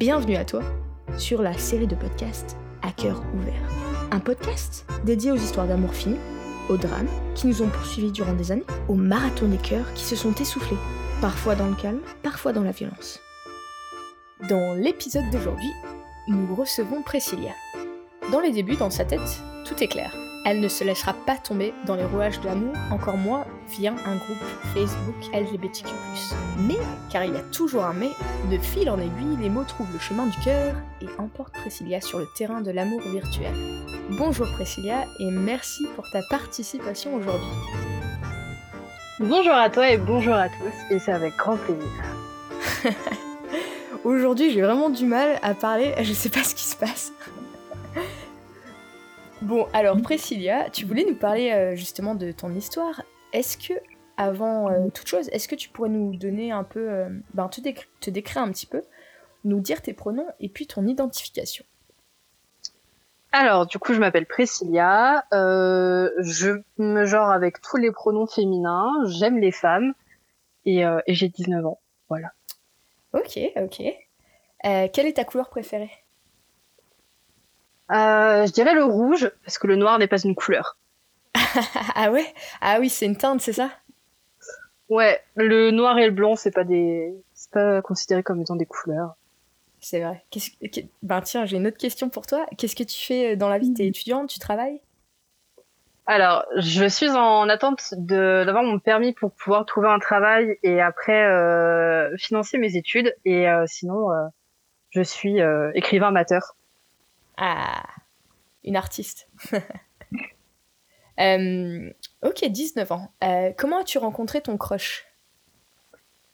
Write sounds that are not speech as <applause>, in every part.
Bienvenue à toi sur la série de podcasts À cœur ouvert. Un podcast dédié aux histoires d'amour fini, aux drames qui nous ont poursuivis durant des années, aux marathons des cœurs qui se sont essoufflés, parfois dans le calme, parfois dans la violence. Dans l'épisode d'aujourd'hui, nous recevons Priscilla. Dans les débuts, dans sa tête, tout est clair. Elle ne se laissera pas tomber dans les rouages de l'amour, encore moins via un groupe Facebook LGBTQ+. Mais, car il y a toujours un mais, de fil en aiguille, les mots trouvent le chemin du cœur et emportent Priscilla sur le terrain de l'amour virtuel. Bonjour Priscilla et merci pour ta participation aujourd'hui. Bonjour à toi et bonjour à tous, et c'est avec grand plaisir. <laughs> aujourd'hui j'ai vraiment du mal à parler, je sais pas ce qui se passe. Bon, alors Priscilla, tu voulais nous parler euh, justement de ton histoire. Est-ce que, avant euh, toute chose, est-ce que tu pourrais nous donner un peu, euh, ben, te, te, décrire un petit peu, nous dire tes pronoms et puis ton identification? Alors, du coup, je m'appelle Priscilla, je me genre avec tous les pronoms féminins, j'aime les femmes et, et j'ai 19 ans, voilà. Ok, ok. quelle est ta couleur préférée? Euh, je dirais le rouge, parce que le noir n'est pas une couleur. <laughs> ah ouais? Ah oui, c'est une teinte, c'est ça? Ouais, le noir et le blanc, c'est pas des, c'est pas considéré comme étant des couleurs. C'est vrai. Qu'est-ce... Ben tiens, j'ai une autre question pour toi. Qu'est-ce que tu fais dans la vie? T'es étudiante Tu travailles? Alors, je suis en attente de d'avoir mon permis pour pouvoir trouver un travail et après euh, financer mes études. Et euh, sinon, euh, je suis écrivain amateur. Ah, une artiste. <laughs> euh, ok, 19 ans. Euh, comment as-tu rencontré ton crush?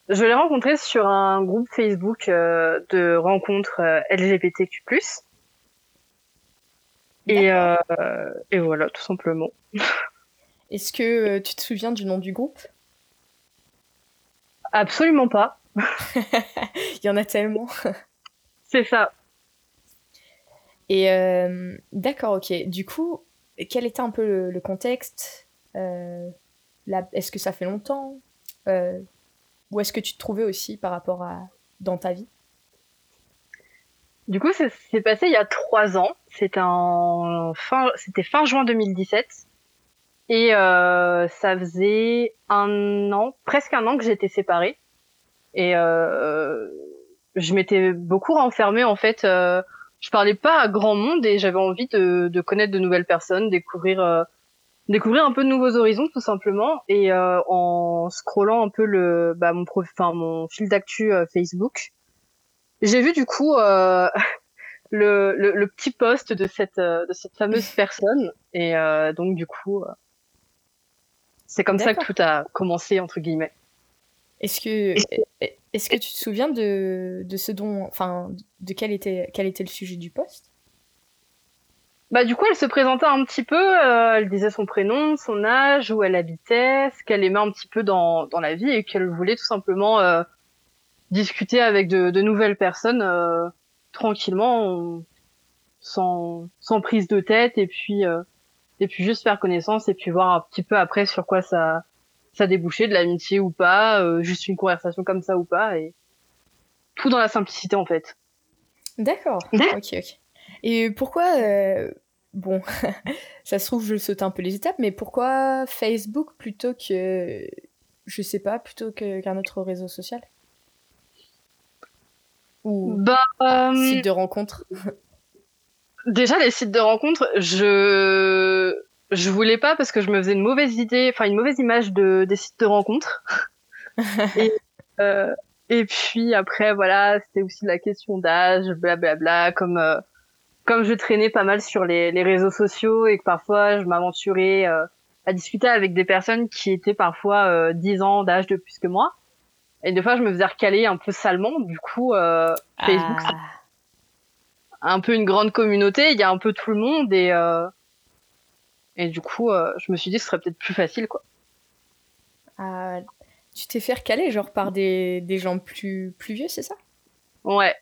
Je l'ai rencontré sur un groupe Facebook euh, de rencontres euh, LGBTQ+. Et, et voilà, tout simplement. <laughs> Est-ce que tu te souviens du nom du groupe? Absolument pas. <laughs> Il y en a tellement. C'est ça. Et euh, d'accord, ok. Du coup, quel était un peu le, contexte euh, Est-ce que ça fait longtemps euh, Où est-ce que tu te trouvais aussi par rapport à dans ta vie? Du coup, ça s'est passé il y a trois ans. C'était en fin, c'était fin juin 2017. Et euh, ça faisait un an, presque un an que j'étais séparée. Et euh, je m'étais beaucoup renfermée en fait euh, je parlais pas à grand monde et j'avais envie de, de, connaître de nouvelles personnes, découvrir euh, découvrir un peu de nouveaux horizons tout simplement. Et euh, en scrollant un peu le bah, mon enfin mon fil d'actu euh, Facebook, j'ai vu du coup euh, <laughs> le, le, le, petit post de cette de cette fameuse <laughs> personne. Et donc du coup c'est comme ça que tout a commencé entre guillemets. Est-ce que est-ce que tu te souviens de, de ce dont, enfin, de quel était, quel était le sujet du poste? Bah du coup, elle se présentait un petit peu, euh, elle disait son prénom, son âge, où elle habitait, ce qu'elle aimait un petit peu dans, dans la vie et qu'elle voulait tout simplement euh, discuter avec de, de nouvelles personnes euh, tranquillement, sans, sans prise de tête et puis et puis juste faire connaissance et puis voir un petit peu après sur quoi ça ça débouchait de l'amitié ou pas, euh, juste une conversation comme ça ou pas, et tout dans la simplicité en fait. D'accord. <laughs> ok, ok. Et pourquoi, euh, bon, <laughs> ça se trouve je saute un peu les étapes, mais pourquoi Facebook plutôt que, je sais pas, plutôt qu'un autre réseau social? Ou bah, euh... site de rencontre <laughs> Déjà les sites de rencontre, je je voulais pas parce que je me faisais une mauvaise idée, enfin une mauvaise image de des sites de rencontres. <laughs> et, euh, et puis après voilà, c'était aussi la question d'âge, blablabla, comme euh, comme je traînais pas mal sur les, les réseaux sociaux et que parfois je m'aventurais euh, à discuter avec des personnes qui étaient parfois euh, 10 ans d'âge de plus que moi. Et des fois je me faisais recaler un peu salement, du coup euh, Facebook ah. un peu une grande communauté, il y a un peu tout le monde et euh, et du coup, euh, je me suis dit que ce serait peut-être plus facile, quoi. Ah, tu t'es fait recaler, genre par des, des gens plus, plus vieux, c'est ça? Ouais.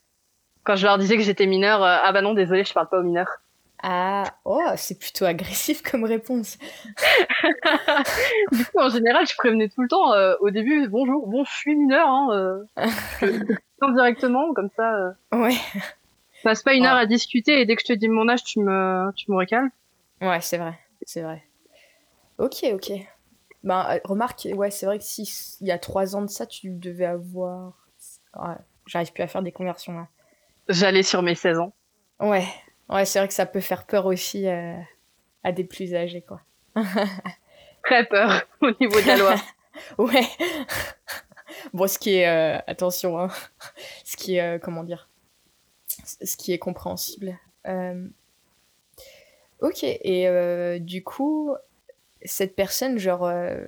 Quand je leur disais que j'étais mineur, euh, ah bah non, désolé, je parle pas aux mineurs. Ah, oh, c'est plutôt agressif comme réponse. <laughs> du coup, en général, je prévenais tout le temps euh, au début, bonjour, bon, je suis mineur, hein, euh, <laughs> directement, comme ça. Euh, ouais. Passe pas une heure à discuter et dès que je te dis mon âge, tu me, tu me recales. Ouais, c'est vrai, c'est vrai. Ok, ok. Ben, euh, remarque, ouais, c'est vrai que si il y a trois ans de ça, tu devais avoir. Ouais, j'arrive plus à faire des conversions là. J'allais sur mes 16 ans. Ouais, ouais, c'est vrai que ça peut faire peur aussi euh, à des plus âgés, quoi. <laughs> Très peur au niveau de la loi. <laughs> ouais. <laughs> bon, ce qui est. Euh, attention, hein. Ce qui est. comment dire? Ce qui est compréhensible. Ok, et du coup, cette personne, genre, euh,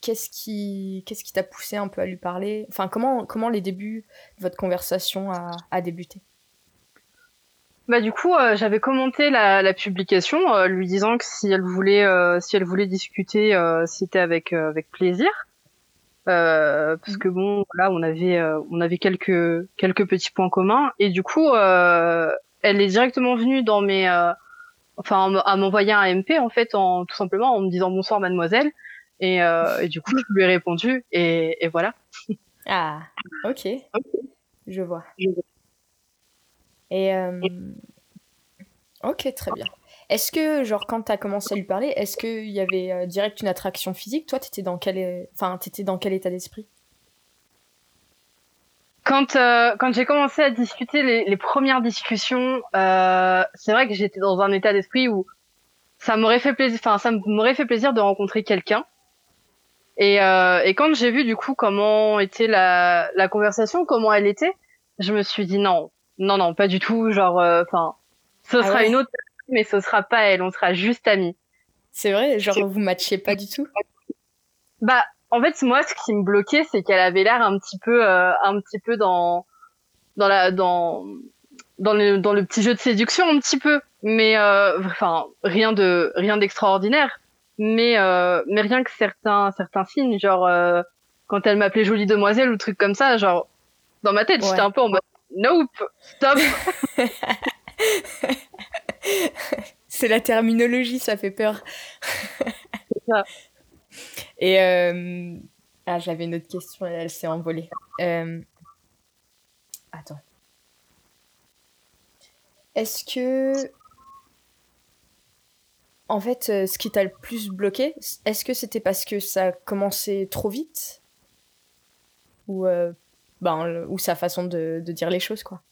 qu'est-ce qui qu'est-ce qui t'a poussé un peu à lui parler? Enfin, comment, comment les débuts de votre conversation a, a débuté? Bah du coup, euh, j'avais commenté la, la publication, euh, lui disant que si elle voulait, si elle voulait discuter, c'était avec avec plaisir, parce que bon, là, on avait on avait quelques quelques petits points communs, et du coup, elle est directement venue dans mes enfin à m'envoyer un MP en fait en tout simplement en me disant bonsoir mademoiselle. Et, euh, et du coup je lui ai répondu et, et voilà. Ah ok, Je, vois. et euh... ok très bien. Est-ce que genre quand t'as commencé à lui parler est-ce qu'il y avait euh, direct une attraction physique? Toi t'étais dans quel enfin t'étais dans quel état d'esprit? Quand euh, quand j'ai commencé à discuter les, les premières discussions, euh, c'est vrai que j'étais dans un état d'esprit où ça m'aurait fait plaisir, enfin ça m'aurait fait plaisir de rencontrer quelqu'un. Et, euh, et quand j'ai vu du coup comment était la, la conversation, comment elle était, je me suis dit non, non non pas du tout, genre euh, enfin ce ah sera une autre, mais ce sera pas elle, on sera juste amis. C'est vrai, genre vous matchiez pas du tout? Bah en fait, moi, ce qui me bloquait, c'est qu'elle avait l'air un petit peu, euh, un petit peu dans, dans la, dans, dans le, dans le petit jeu de séduction, un petit peu. Mais, euh, enfin, rien de, rien d'extraordinaire. Mais, euh, mais rien que certains, certains signes, genre, quand elle m'appelait jolie demoiselle ou truc comme ça, genre, dans ma tête, j'étais un peu en mode, nope, stop. <laughs> c'est la terminologie, ça fait peur. c'est ça. Et euh, ah, j'avais une autre question, elle s'est envolée. Euh, attends. Est-ce que en fait, euh, ce qui t'a le plus bloqué, est-ce que c'était parce que ça commençait trop vite? Ou, ben, ou sa façon de, de, dire les choses, quoi?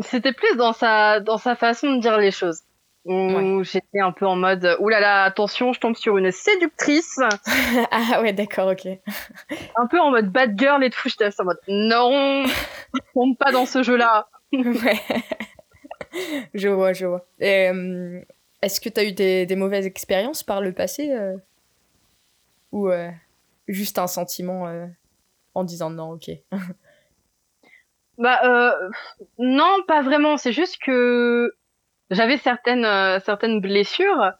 C'était plus dans sa, dans sa façon de dire les choses où j'étais un peu en mode oulala là là, attention je tombe sur une séductrice. <laughs> Ah ouais d'accord ok. <laughs> Un peu en mode bad girl et tout j'étais en mode non <laughs> tombe pas dans ce jeu là ouais. Je vois je vois. Euh, est-ce que tu as eu des, des, mauvaises expériences par le passé euh, ou euh, juste un sentiment en disant non ok? Bah non pas vraiment. C'est juste que j'avais certaines euh, certaines blessures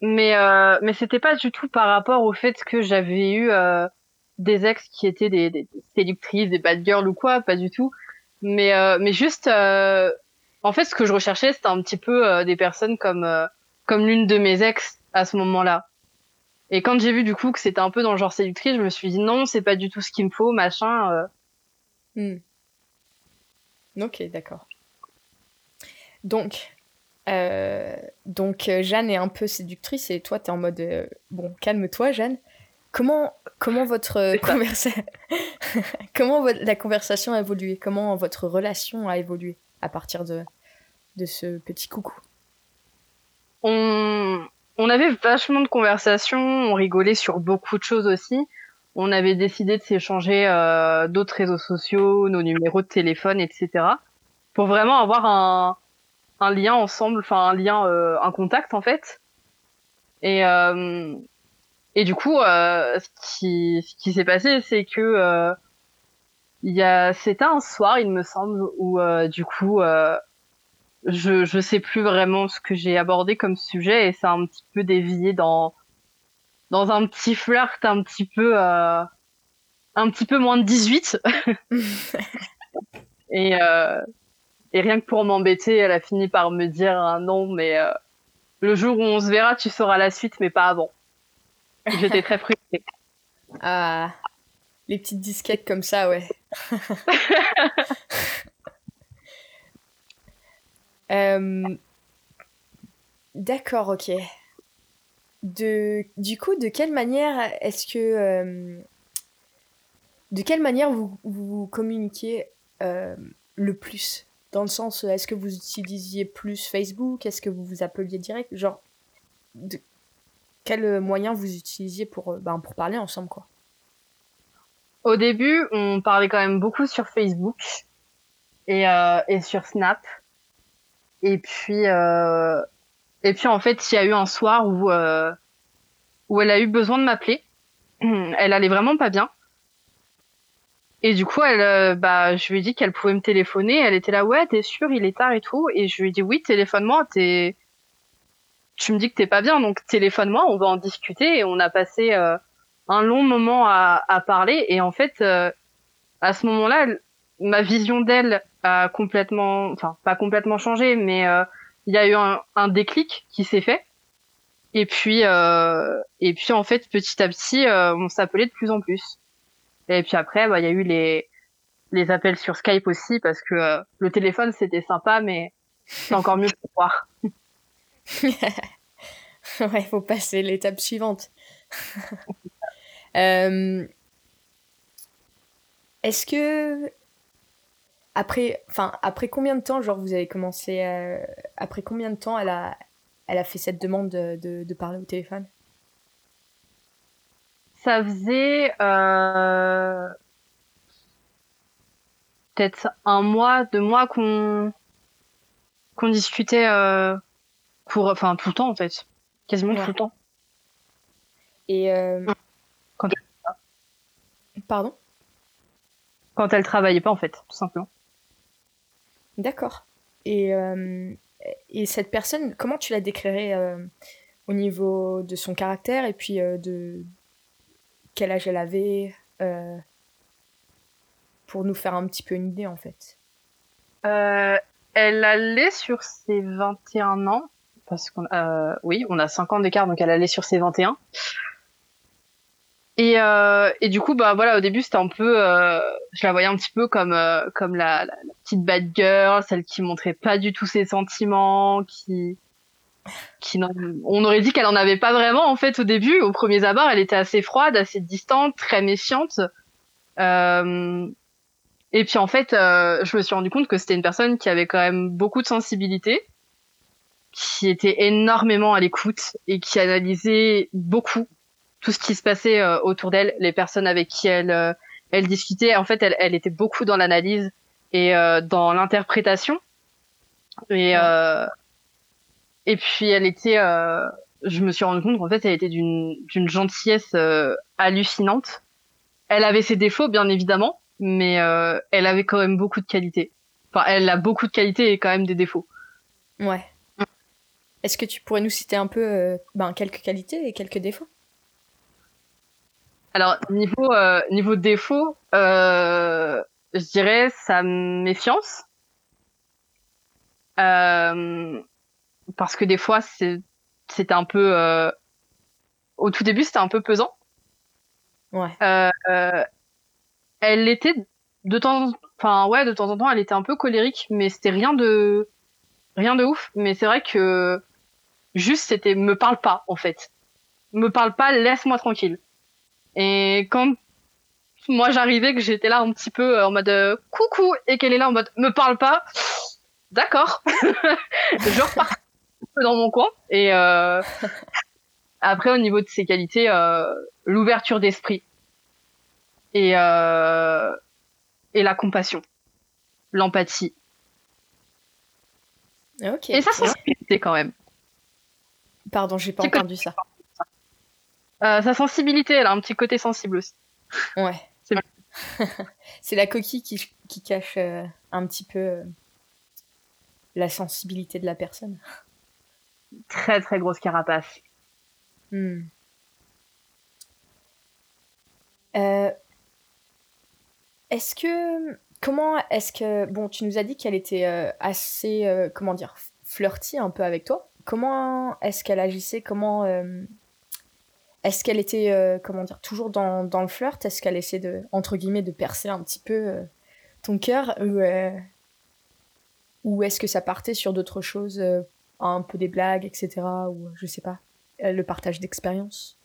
mais euh, mais c'était pas du tout par rapport au fait que j'avais eu euh, des ex qui étaient des, des, séductrices des bad girls ou quoi pas du tout. Mais euh, mais juste en fait ce que je recherchais c'était un petit peu des personnes comme comme l'une de mes ex à ce moment-là. Et quand j'ai vu du coup que c'était un peu dans le genre séductrice je me suis dit non c'est pas du tout ce qu'il me faut machin hmm. ok d'accord donc, euh, donc euh, Jeanne est un peu séductrice et toi, tu es en mode euh, bon, calme-toi, Jeanne. Comment, comment votre conversation, <laughs> comment la conversation a évolué? Comment votre relation a évolué à partir de, de ce petit coucou? On, on avait vachement de conversations, on rigolait sur beaucoup de choses aussi. On avait décidé de s'échanger d'autres réseaux sociaux, nos numéros de téléphone, etc. Pour vraiment avoir un, un lien ensemble, enfin un lien, euh, un contact en fait. Et euh, et du coup, euh, ce qui ce qui s'est passé, c'est que il y a c'était un soir, il me semble, où du coup je je sais plus vraiment ce que j'ai abordé comme sujet et ça a un petit peu dévié dans dans un petit flirt un petit peu euh, un petit peu moins de 18 <laughs> et euh, Et rien que pour m'embêter, elle a fini par me dire non, mais euh, le jour où on se verra, tu sauras la suite, mais pas avant. J'étais très frustrée. <laughs> Ah, les petites disquettes comme ça, ouais. <laughs> Euh, d'accord, ok. De, du coup, de quelle manière est-ce que... euh, de quelle manière vous, vous communiquez euh, le plus? Dans le sens, est-ce que vous utilisiez plus Facebook? Est-ce que vous vous appeliez direct? Genre, de quel moyen vous utilisiez pour, euh, ben, pour parler ensemble, quoi? Au début, on parlait quand même beaucoup sur Facebook et, euh, et sur Snap. Et puis, euh, et puis en fait, il y a eu un soir où, euh, où elle a eu besoin de m'appeler. <clears throat> Elle allait vraiment pas bien. Et du coup, elle, euh, bah, je lui ai dit qu'elle pouvait me téléphoner. Elle était là, ouais, t'es sûr, il est tard et tout. Et je lui ai dit, oui, téléphone-moi. T'es, tu me dis que t'es pas bien, donc téléphone-moi. On va en discuter. Et on a passé euh, un long moment à, à parler. Et en fait, euh, à ce moment-là, ma vision d'elle a complètement, enfin, pas complètement changé, mais euh, il y a eu un, un déclic qui s'est fait. Et puis, euh, et puis en fait, petit à petit, on s'appelait de plus en plus. Et puis après, bah, il y a eu les, les appels sur Skype aussi, parce que euh, le téléphone, c'était sympa, mais c'est encore mieux pour voir. <laughs> <laughs> Ouais, faut passer l'étape suivante. <laughs> Euh, Est-ce que après, enfin après combien de temps, genre vous avez commencé, euh, après combien de temps elle a, elle a fait cette demande de, de, de parler au téléphone? Ça faisait euh, peut-être un mois, deux mois qu'on qu'on discutait euh, pour, enfin tout le temps en fait, quasiment Ouais. tout le temps. Et euh, Quand pardon, Quand elle travaillait pas en fait, tout simplement. d'accord. Et euh, et cette personne, comment tu la décrirais euh, au niveau de son caractère et puis euh, de quel âge elle avait euh, pour nous faire un petit peu une idée en fait. Euh, elle allait sur ses 21 ans, parce qu'on, euh, oui, on a 5 ans d'écart, donc elle allait sur ses 21. Et, et du coup, bah voilà, au début, c'était un peu, je la voyais un petit peu comme, comme la, la, la petite bad girl, celle qui montrait pas du tout ses sentiments, qui, qui on aurait dit qu'elle en avait pas vraiment en fait au début. Au premier abord, elle était assez froide, assez distante, très méfiante. Euh, et puis en fait, euh, je me suis rendu compte que c'était une personne qui avait quand même beaucoup de sensibilité, qui était énormément à l'écoute et qui analysait beaucoup tout ce qui se passait euh, autour d'elle, les personnes avec qui elle, euh, elle discutait. En fait, elle, elle était beaucoup dans l'analyse et dans l'interprétation. Et, euh, et puis elle était, euh, je me suis rendu compte qu'en fait, elle était d'une gentillesse euh, hallucinante. Elle avait ses défauts, bien évidemment, mais euh, elle avait quand même beaucoup de qualités. Enfin, elle a beaucoup de qualités et quand même des défauts. Ouais. Est-ce que tu pourrais nous citer un peu ben, quelques qualités et quelques défauts? Alors niveau niveau défaut, je dirais sa méfiance, Euh, parce que des fois c'est c'était un peu euh, au tout début c'était un peu pesant. Ouais. Euh, euh, elle était de temps, enfin ouais, de temps en temps, elle était un peu colérique, mais c'était rien de rien de ouf. Mais c'est vrai que juste c'était me parle pas en fait, me parle pas, laisse-moi tranquille. Et quand moi j'arrivais que j'étais là un petit peu en mode euh, coucou et qu'elle est là en mode me parle pas, d'accord, <laughs> je repars dans mon coin et euh, <laughs> après, au niveau de ses qualités, euh, l'ouverture d'esprit et, euh, et la compassion, l'empathie. Et sa sensibilité quand même. Pardon, j'ai pas entendu ça. Sa sensibilité, elle a un petit côté sensible aussi. Ouais. C'est <laughs> la coquille qui, qui cache un petit peu la sensibilité de la personne. Très très grosse carapace. Hmm. Euh, Est-ce que comment est-ce que bon, tu nous as dit qu'elle était assez comment dire flirty un peu avec toi. Comment est-ce qu'elle agissait? Comment est-ce qu'elle était comment dire toujours dans, dans le flirt? Est-ce qu'elle essaie de entre guillemets de percer un petit peu ton cœur? Ou est-ce que ça partait sur d'autres choses, euh, un peu des blagues, etc. Ou je sais pas, euh, le partage d'expérience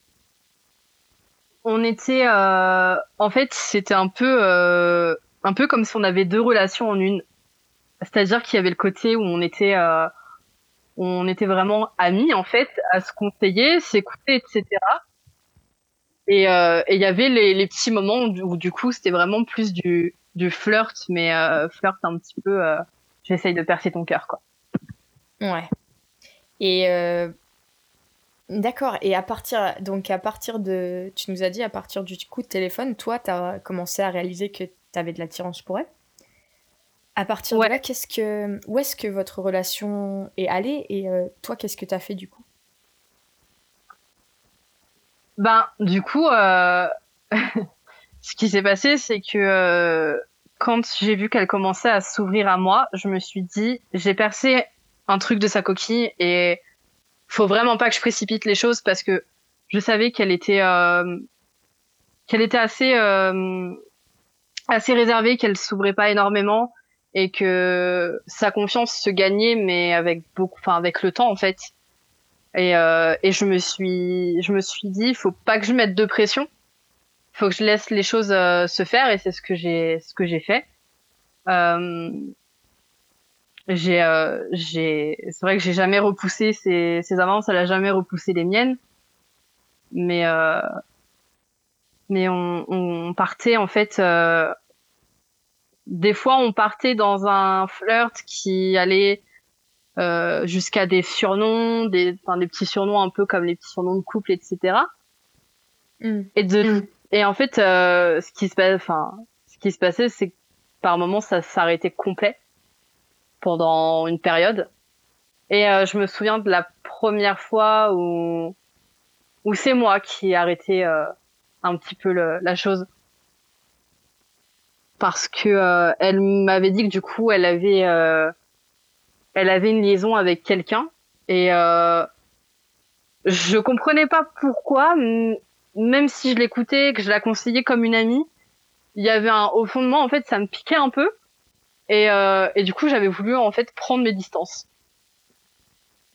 On était, euh, en fait, c'était un peu, un peu comme si on avait deux relations en une. C'est-à-dire qu'il y avait le côté où on était, on était vraiment amis en fait, à se conseiller, s'écouter, etc. Et il y avait les, les, petits moments où, du coup c'était vraiment plus du, du flirt, mais flirt un petit peu j'essaye de percer ton cœur, quoi. Ouais. Et euh, d'accord. Et à partir, donc à partir de, tu nous as dit à partir du coup de téléphone, toi, tu as commencé à réaliser que tu avais de l'attirance pour elle? À partir de là, qu'est-ce que, où est-ce que votre relation est allée et euh, toi, qu'est-ce que tu as fait du coup? Ben, du coup, euh... <laughs> ce qui s'est passé, c'est que quand j'ai vu qu'elle commençait à s'ouvrir à moi, je me suis dit, j'ai percé un truc de sa coquille et faut vraiment pas que je précipite les choses parce que je savais qu'elle était euh, qu'elle était assez euh, assez réservée, qu'elle s'ouvrait pas énormément et que sa confiance se gagnait mais avec beaucoup enfin avec le temps en fait. Et, euh, et je me suis je me suis dit faut pas que je mette de pression faut que je laisse les choses euh, se faire et c'est ce que j'ai ce que j'ai fait. Euh, j'ai euh, j'ai c'est vrai que j'ai jamais repoussé ses, ses avances, elle a jamais repoussé les miennes. Mais euh, mais on, on partait en fait des fois on partait dans un flirt qui allait euh, jusqu'à des surnoms, des, enfin, des petits surnoms un peu comme les petits surnoms de couple, etc. Mm. Et de, mm. Et en fait, euh, ce qui se passe, enfin, ce qui se passait, c'est que par moments, ça s'arrêtait complet pendant une période. Et euh, je me souviens de la première fois où où c'est moi qui ai arrêté euh, un petit peu le, la chose parce que euh, elle m'avait dit que du coup elle avait euh, elle avait une liaison avec quelqu'un et je comprenais pas pourquoi même si je l'écoutais, que je la conseillais comme une amie, il y avait un, au fond de moi, en fait, ça me piquait un peu. Et, euh, et du coup, j'avais voulu, en fait, prendre mes distances.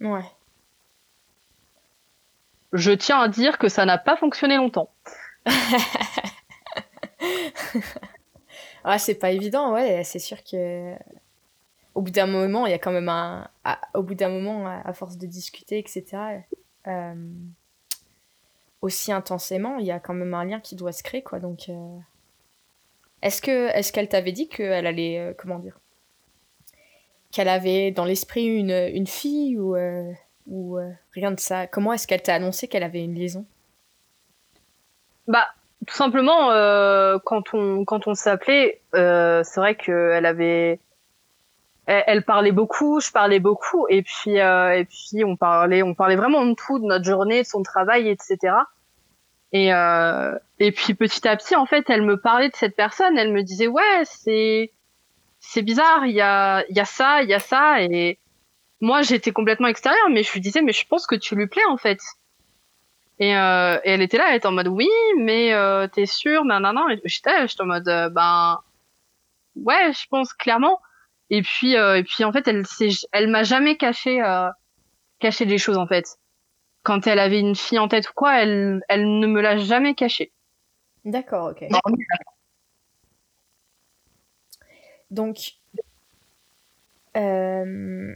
Ouais. Je tiens à dire que ça n'a pas fonctionné longtemps. <laughs> ah, c'est pas évident, ouais. C'est sûr que au bout d'un moment, il y a quand même un, au bout d'un moment, à force de discuter, etc. Euh, aussi intensément, il y a quand même un lien qui doit se créer, quoi. Donc, euh, est-ce que est-ce qu'elle t'avait dit qu'elle allait, euh, comment dire, qu'elle avait dans l'esprit une, fille ou euh, ou rien de ça? Comment est-ce qu'elle t'a annoncé qu'elle avait une liaison? Bah, tout simplement, quand on s'appelait, c'est vrai qu'elle avait elle, parlait beaucoup, je parlais beaucoup, et puis euh, et puis on parlait, on parlait vraiment de tout, de notre journée, de son travail, etc. Et euh, et puis petit à petit, en fait, elle me parlait de cette personne, elle me disait ouais, c'est c'est bizarre, il y a il y a ça, il y a ça, et moi j'étais complètement extérieure, mais je lui disais mais je pense que tu lui plais en fait. Et, euh, et elle était là, elle était en mode oui, mais euh, t'es sûre, non non non, j'étais j'étais en mode euh, ben ouais, je pense clairement. Et puis, euh, et puis en fait, elle, elle m'a jamais caché, euh, caché des choses en fait. Quand elle avait une fille en tête ou quoi, elle, elle ne me l'a jamais caché. D'accord, ok. Donc, euh,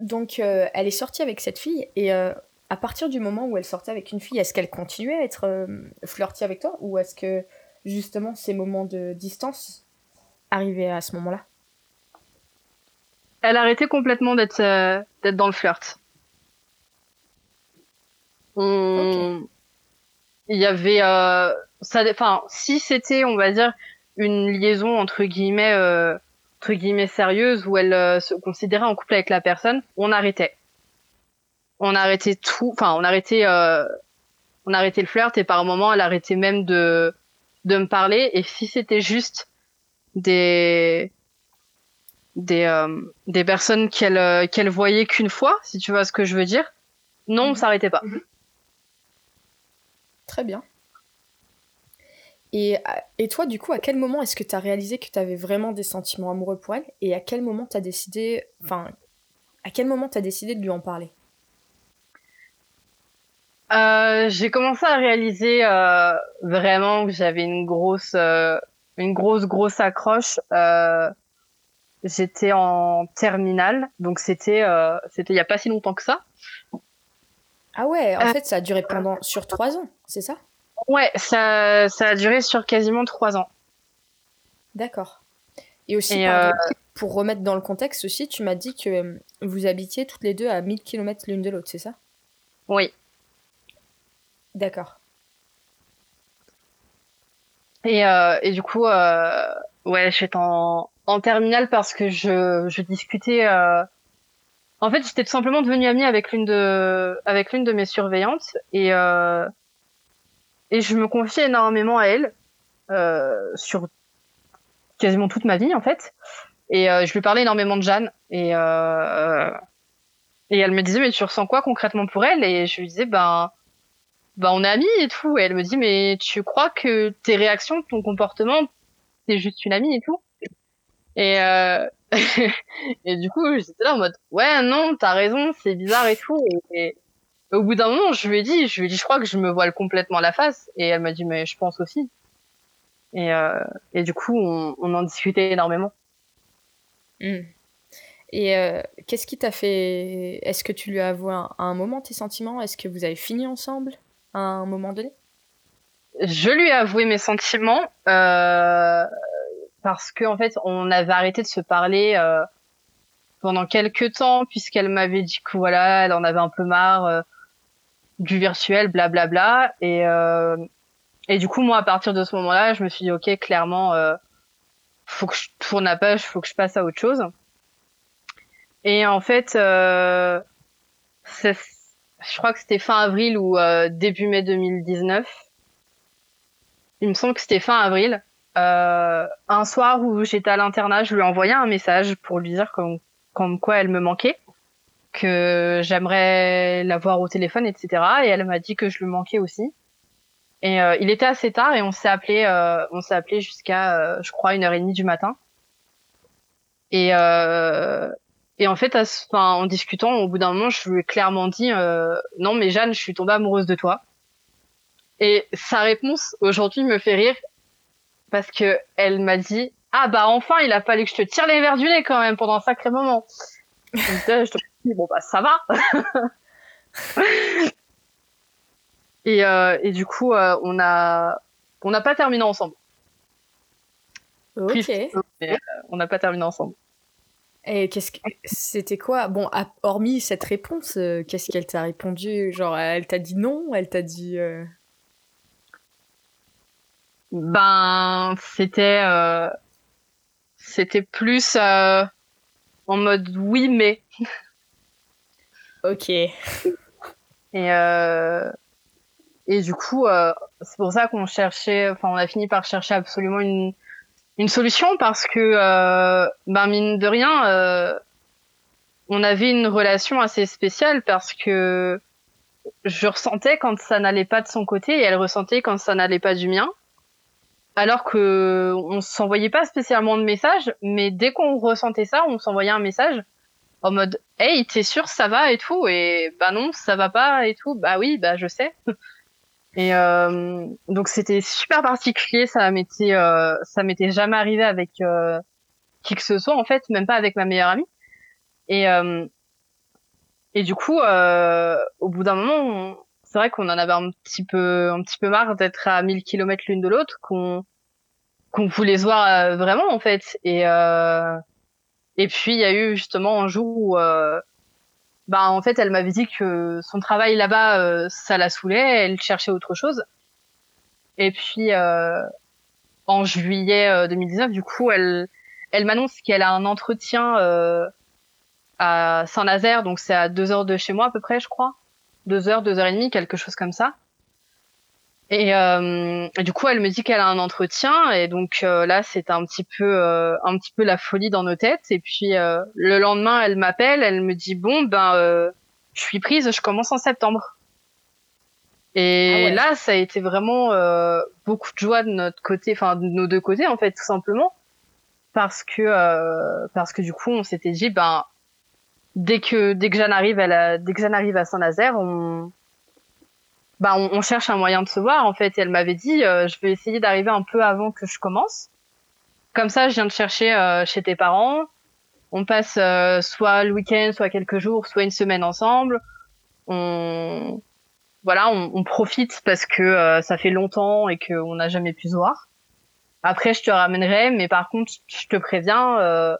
donc euh, elle est sortie avec cette fille et euh, à partir du moment où elle sortait avec une fille, est-ce qu'elle continuait à être flirty avec toi ou est-ce que justement ces moments de distance arrivaient à ce moment-là? Elle arrêtait complètement d'être d'être dans le flirt. Il y avait euh, ça enfin si c'était on va dire une liaison entre guillemets euh, entre guillemets sérieuse où elle euh, se considérait en couple avec la personne, on arrêtait. On arrêtait tout, enfin on arrêtait on arrêtait le flirt et par un moment elle arrêtait même de de me parler et si c'était juste des des euh, des personnes qu'elle qu'elle voyait qu'une fois, si tu vois ce que je veux dire. Non, on Mhm. s'arrêtait pas. Très bien. Et, à- et toi, du coup, à quel moment est-ce que tu as réalisé que tu avais vraiment des sentiments amoureux pour elle Et à quel moment tu as décidé. Enfin, à quel moment tu as décidé de lui en parler? Euh, j'ai commencé à réaliser euh, vraiment que j'avais une grosse, euh, grosse, grosse accroche. Euh, j'étais en terminale, donc c'était, euh, c'était il y a pas si longtemps que ça. Ah ouais, en Euh. fait, ça a duré pendant sur trois ans, c'est ça? Ouais, ça, ça a duré sur quasiment trois ans. D'accord. Et aussi, Et, pardon, pour remettre dans le contexte aussi, tu m'as dit que euh, vous habitiez toutes les deux à 1000 km l'une de l'autre, c'est ça? Oui. D'accord. Et, euh, et du coup, euh, ouais, j'étais en, en terminale parce que je, je discutais. euh, En fait, j'étais tout simplement devenue amie avec l'une de, avec l'une de mes surveillantes et euh, et je me confiais énormément à elle euh, sur quasiment toute ma vie en fait. Et euh, je lui parlais énormément de Jeanne et euh, et elle me disait mais tu ressens quoi concrètement pour elle? Et je lui disais ben bah on est amis et tout. Et elle me dit mais tu crois que tes réactions, ton comportement, t'es juste une amie et tout? Et euh... <laughs> et du coup j'étais là en mode ouais non t'as raison c'est bizarre et tout. Et, et au bout d'un moment je lui ai dit je lui ai dit je crois que je me voile complètement la face. Et elle m'a dit mais je pense aussi. Et euh... et du coup on, on en discutait énormément. Hmm. Et euh, qu'est-ce qui t'a fait Est-ce que tu lui as avoué à un moment tes sentiments? Est-ce que vous avez fini ensemble à un moment donné? Je lui ai avoué mes sentiments euh, parce que en fait, on avait arrêté de se parler euh, pendant quelques temps puisqu'elle m'avait dit que voilà, elle en avait un peu marre euh, du virtuel, blablabla. Et euh, et du coup, moi, à partir de ce moment-là, je me suis dit ok, clairement, euh, faut que je tourne la page, faut que je passe à autre chose. Et en fait, je crois que c'était fin avril ou début mai 2019 il me semble que c'était fin avril. Euh, un soir où j'étais à l'internat, je lui ai envoyé un message pour lui dire comme, quoi elle me manquait, que j'aimerais la voir au téléphone, etc. Et elle m'a dit que je lui manquais aussi. Et euh, il était assez tard et on s'est appelé, euh, on s'est appelé jusqu'à, je crois, une heure et demie du matin. Et en fait, à en discutant, au bout d'un moment, je lui ai clairement dit, non mais Jeanne, je suis tombée amoureuse de toi. Et sa réponse aujourd'hui me fait rire parce que elle m'a dit ah bah enfin il a fallu que je te tire les verres du nez quand même pendant un sacré moment. Donc je te dis bon bah ça va. <laughs> et euh, et du coup euh, on a on n'a pas terminé ensemble. Ok. Euh, on n'a pas terminé ensemble. Et qu'est-ce que c'était quoi? Bon, hormis cette réponse, euh, qu'est-ce qu'elle t'a répondu? Genre, elle t'a dit non? Elle t'a dit euh, Ben c'était euh, c'était plus euh, en mode oui mais Ok. Et, euh, et du coup, euh, c'est pour ça qu'on cherchait, enfin, on a fini par chercher absolument une, une solution parce que, euh, ben, mine de rien, euh, on avait une relation assez spéciale parce que je ressentais quand ça n'allait pas de son côté et elle ressentait quand ça n'allait pas du mien. Alors que on s'envoyait pas spécialement de messages, mais dès qu'on ressentait ça, on s'envoyait un message en mode hey t'es sûr ça va et tout? Et bah non ça va pas et tout bah oui bah je sais. <laughs> Et euh, donc c'était super particulier ça m'était euh, ça m'était jamais arrivé avec euh, qui que ce soit en fait même pas avec ma meilleure amie. Et euh, et du coup euh, au bout d'un moment c'est vrai qu'on en avait un petit peu un petit peu marre d'être à 1000 km l'une de l'autre qu'on qu'on voulait se voir euh, vraiment en fait et euh, et puis il y a eu justement un jour où, euh, bah en fait, elle m'avait dit que son travail là-bas, euh, ça la saoulait, elle cherchait autre chose. Et puis euh, en juillet euh, 2019, du coup, elle, elle m'annonce qu'elle a un entretien à Saint-Nazaire, donc c'est à deux heures de chez moi à peu près, je crois, deux heures, deux heures et demie, quelque chose comme ça. Et, euh, du coup, elle me dit qu'elle a un entretien, et donc euh, là, c'est un petit peu, euh, un petit peu la folie dans nos têtes. Et puis euh, le lendemain, elle m'appelle, elle me dit bon, ben, je suis prise, je commence en septembre. Et ah là, ça a été vraiment beaucoup de joie de notre côté, enfin de nos deux côtés en fait, tout simplement, parce que parce que du coup, on s'était dit ben dès que dès que Jeanne arrive, elle dès que Jeanne arrive à Saint-Nazaire, on bah, on, cherche un moyen de se voir en fait. Et elle m'avait dit, euh, je vais essayer d'arriver un peu avant que je commence. Comme ça, je viens de chercher euh, chez tes parents. On passe euh, soit le week-end, soit quelques jours, soit une semaine ensemble. On voilà, on, on profite parce que ça fait longtemps et qu'on n'a jamais pu se voir. Après, je te ramènerai, mais par contre, je te préviens,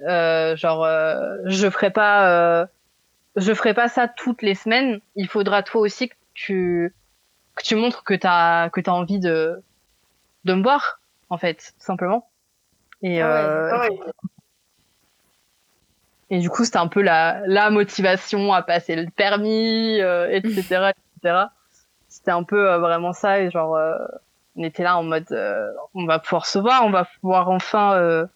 genre, je ferai pas je ferai pas ça toutes les semaines. Il faudra toi aussi que tu que tu montres que t'as que t'as envie de de me voir en fait simplement. Et ah euh, ah et du coup c'était un peu la la motivation à passer le permis euh, etc etc. C'était un peu euh, vraiment ça et genre on était là en mode on va pouvoir se voir, on va pouvoir enfin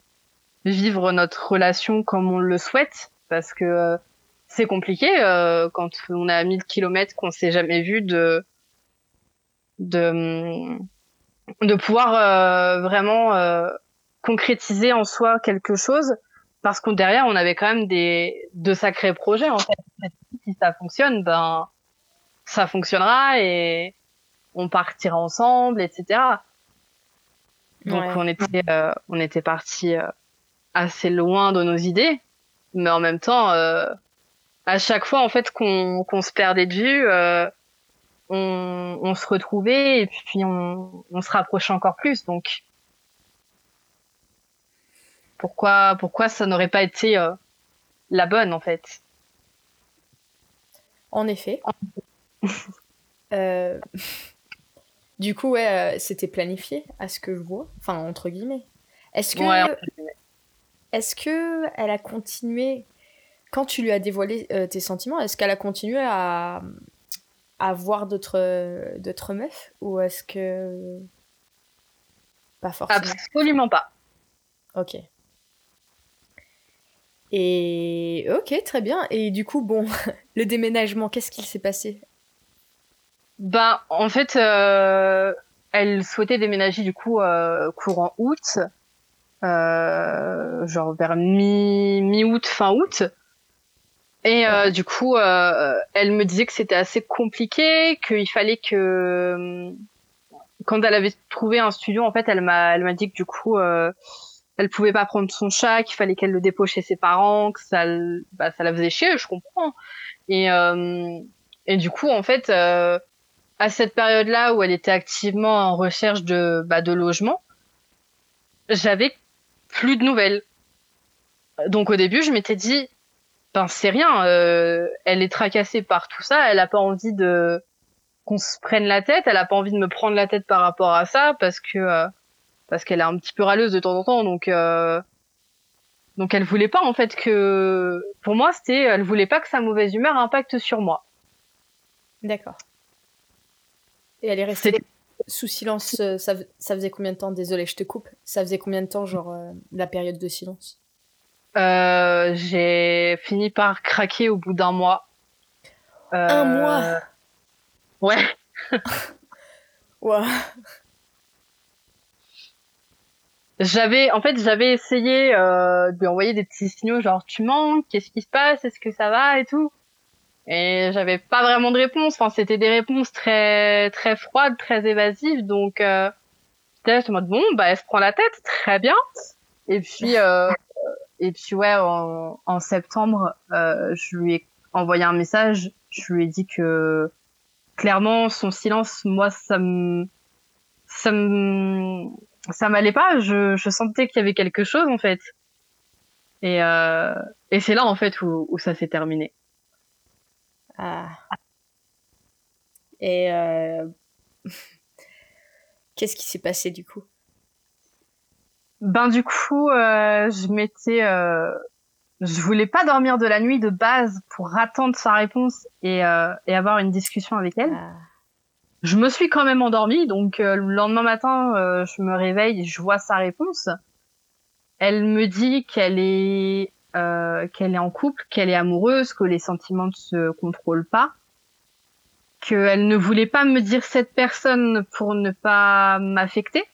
vivre notre relation comme on le souhaite parce que c'est compliqué euh, quand on a 1000 kilomètres qu'on s'est jamais vu de de de pouvoir euh, vraiment euh, concrétiser en soi quelque chose parce qu'on derrière on avait quand même des de sacrés projets en fait. Si ça fonctionne ben ça fonctionnera et on partira ensemble etc donc on était on était parti assez loin de nos idées mais en même temps à chaque fois en fait qu'on qu'on se perdait de vue, euh, on, on, se retrouvait et puis on, on se rapprochait encore plus. Donc pourquoi pourquoi ça n'aurait pas été euh, la bonne en fait? En effet. <laughs> euh... <laughs> Du coup, ouais, euh, c'était planifié, à ce que je vois. Enfin, entre guillemets. Est-ce que, ouais, est-ce que elle a continué quand tu lui as dévoilé euh, tes sentiments, est-ce qu'elle a continué à, à voir d'autres, d'autres meufs Ou est-ce que. Pas forcément? Absolument pas. Ok. Et ok, très bien. Et du coup, bon, <laughs> le déménagement, qu'est-ce qu'il s'est passé? Bah, en fait, euh, elle souhaitait déménager du coup euh, courant août, genre vers mi mi-août, fin août. Et euh, du coup, euh, elle me disait que c'était assez compliqué, qu'il fallait que euh, quand elle avait trouvé un studio, en fait, elle m'a, elle m'a dit que du coup, euh, elle pouvait pas prendre son chat, qu'il fallait qu'elle le dépose chez ses parents, que ça, bah, ça la faisait chier, je comprends. Et euh, et du coup, en fait, euh, à cette période-là où elle était activement en recherche de bah, de logement, j'avais plus de nouvelles. Donc au début, je m'étais dit ben c'est rien. Euh, elle est tracassée par tout ça. Elle a pas envie de qu'on se prenne la tête. Elle a pas envie de me prendre la tête par rapport à ça parce que euh, parce qu'elle est un petit peu râleuse de temps en temps. Donc euh, donc elle voulait pas en fait que pour moi c'était elle voulait pas que sa mauvaise humeur impacte sur moi. D'accord. Et elle est restée sous silence. Ça, ça faisait combien de temps? Désolée, je te coupe. Ça faisait combien de temps genre la période de silence? Euh, j'ai fini par craquer au bout d'un mois. Euh... Un mois? Ouais. <laughs> ouais. J'avais, en fait, j'avais essayé euh, de lui envoyer des petits signaux, genre tu manques, qu'est-ce qui se passe, est-ce que ça va et tout? Et j'avais pas vraiment de réponse. Enfin, c'était des réponses très très froides, très évasives. Donc, euh, j'étais en mode bon, bah elle se prend la tête, très bien. Et puis, euh, et puis ouais, en, en septembre, euh, je lui ai envoyé un message. Je lui ai dit que clairement son silence, moi, ça me, ça me, ça m'allait pas. Je, je sentais qu'il y avait quelque chose en fait. Et, euh, et c'est là en fait où, où ça s'est terminé. Ah. Et euh... <laughs> qu'est-ce qui s'est passé du coup? Ben du coup, euh, je m'étais, euh, je voulais pas dormir de la nuit de base pour attendre sa réponse et, et avoir une discussion avec elle. Ah. je me suis quand même endormie, donc le lendemain matin, je me réveille, je vois sa réponse. Elle me dit qu'elle est qu'elle est en couple, qu'elle est amoureuse, que les sentiments ne se contrôlent pas, qu'elle ne voulait pas me dire cette personne pour ne pas m'affecter,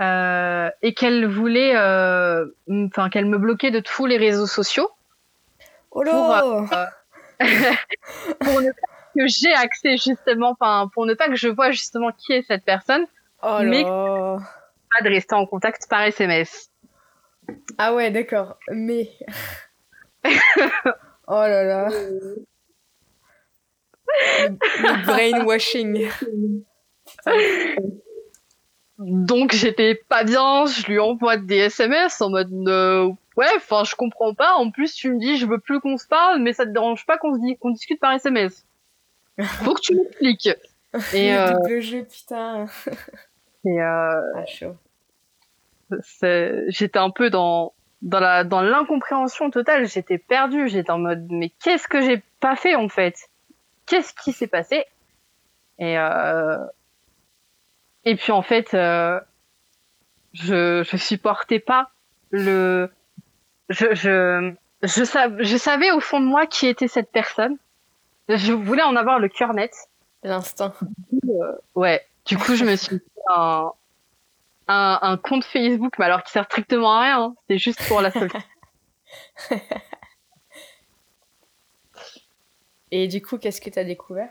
euh, et qu'elle voulait, euh, enfin qu'elle me bloquait de tous les réseaux sociaux. Oh pour, euh, <laughs> <laughs> pour ne pas que j'ai accès justement, enfin pour ne pas que je vois justement qui est cette personne, oh mais pas de rester en contact par SMS. Ah ouais, d'accord, mais <laughs> oh là là. le brainwashing. Donc j'étais pas bien, je lui envoie des SMS en mode euh, ouais, enfin je comprends pas. En plus tu me dis je veux plus qu'on se parle, mais ça te dérange pas qu'on se dit qu'on discute par SMS. Faut que tu m'expliques. <laughs> Et euh... double jeu putain. Et euh... Ah, chaud. J'étais un peu dans dans la dans l'incompréhension totale. J'étais perdue. J'étais en mode mais qu'est-ce que j'ai pas fait en fait? Qu'est-ce qui s'est passé? Et euh, et puis en fait, euh, je je supportais pas le je je je, je savais au fond de moi qui était cette personne. Je voulais en avoir le cœur net. L'instinct. Euh, ouais. Du coup, je me suis fait un, un, un, compte Facebook, mais alors qui sert strictement à rien. Hein. C'est juste pour la seule. <laughs> <laughs> Et du coup, qu'est-ce que tu as découvert?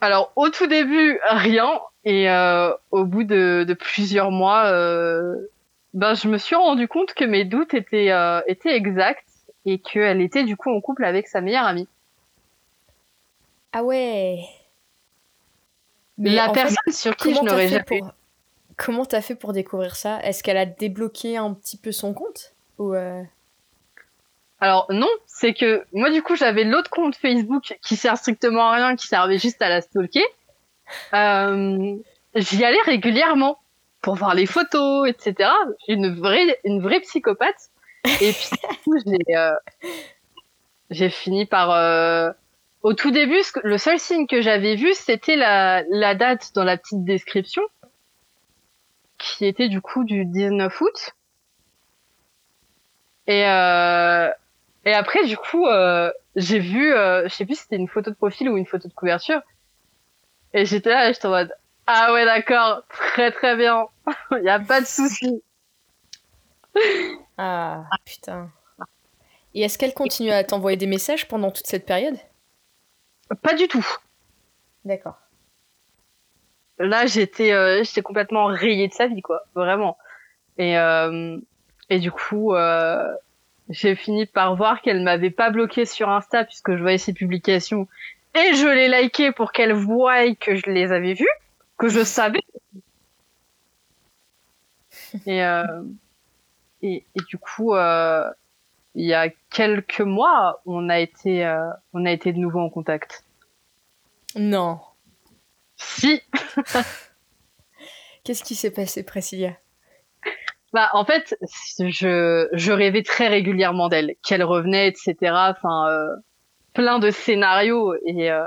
Alors au tout début rien et euh, au bout de, de plusieurs mois, euh, ben je me suis rendu compte que mes doutes étaient euh, étaient exacts et qu'elle était du coup en couple avec sa meilleure amie. Ah ouais. Mais la personne sur qui je n'aurais jamais. Pour... Comment t'as fait pour découvrir ça? Est-ce qu'elle a débloqué un petit peu son compte? Ou euh... Alors non, c'est que moi du coup j'avais l'autre compte Facebook qui sert strictement à rien, qui servait juste à la stalker. Euh, J'y allais régulièrement pour voir les photos, etc. Une vraie, une vraie psychopathe. Et puis du coup j'ai, euh, j'ai fini par. Au tout début, le seul signe que j'avais vu, c'était la date dans la petite description, qui était du coup du 19 août. Et, euh, et après, du coup, euh, j'ai vu, euh, je sais plus si c'était une photo de profil ou une photo de couverture. Et j'étais là, j'étais en mode, ah ouais, d'accord, très très bien, il <laughs> y a pas de souci. Ah, putain. Et est-ce qu'elle continue à t'envoyer des messages pendant toute cette période? Pas du tout. D'accord. Là, j'étais euh, j'étais complètement rayée de sa vie, quoi, vraiment. Et, euh, et du coup, euh, j'ai fini par voir qu'elle m'avait pas bloqué sur Insta puisque je voyais ses publications et je l'ai liké pour qu'elle voie que je les avais vues, que je savais. Et, euh, et, et, du coup, euh, il y a quelques mois, on a été, euh, on a été de nouveau en contact. Non. Si. <laughs> Qu'est-ce qui s'est passé, Priscilla? Bah, en fait, je, je rêvais très régulièrement d'elle, qu'elle revenait, etc. Enfin, euh, plein de scénarios. Et, euh,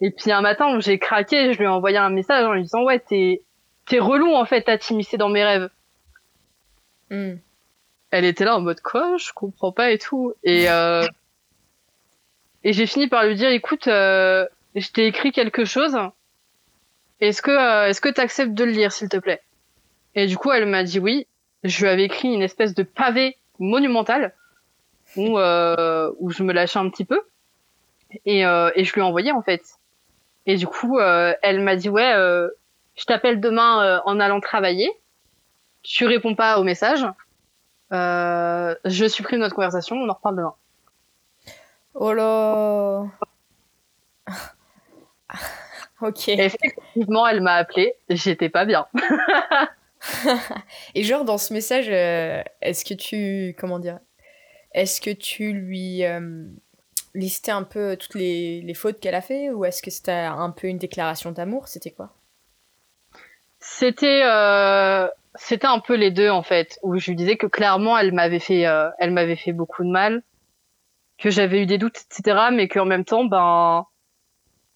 et puis un matin, j'ai craqué, je lui ai envoyé un message en lui disant Ouais, t'es, t'es relou en fait à t'immiscer dans mes rêves. Mm. Elle était là en mode Quoi? Je comprends pas et tout. Et, euh, et j'ai fini par lui dire Écoute, euh, je t'ai écrit quelque chose. Est-ce que, euh, t'acceptes de le lire, s'il te plaît? Et du coup, elle m'a dit oui. Je lui avais écrit une espèce de pavé monumental où, euh, où je me lâchais un petit peu. Et, euh, et je lui ai envoyé en fait. Et du coup, euh, elle m'a dit ouais, euh, je t'appelle demain en allant travailler. Tu réponds pas au message. Je supprime notre conversation. On en reparle demain. Oh là. <laughs> ok. Et effectivement, elle m'a appelé. J'étais pas bien. <laughs> et genre dans ce message, euh, est-ce que tu comment dire, est-ce que tu lui euh, listais un peu toutes les, les fautes qu'elle a fait ou est-ce que c'était un peu une déclaration d'amour? C'était quoi? C'était euh, c'était un peu les deux en fait, où je lui disais que clairement elle m'avait fait euh, elle m'avait fait beaucoup de mal, que j'avais eu des doutes etc, mais qu'en même temps ben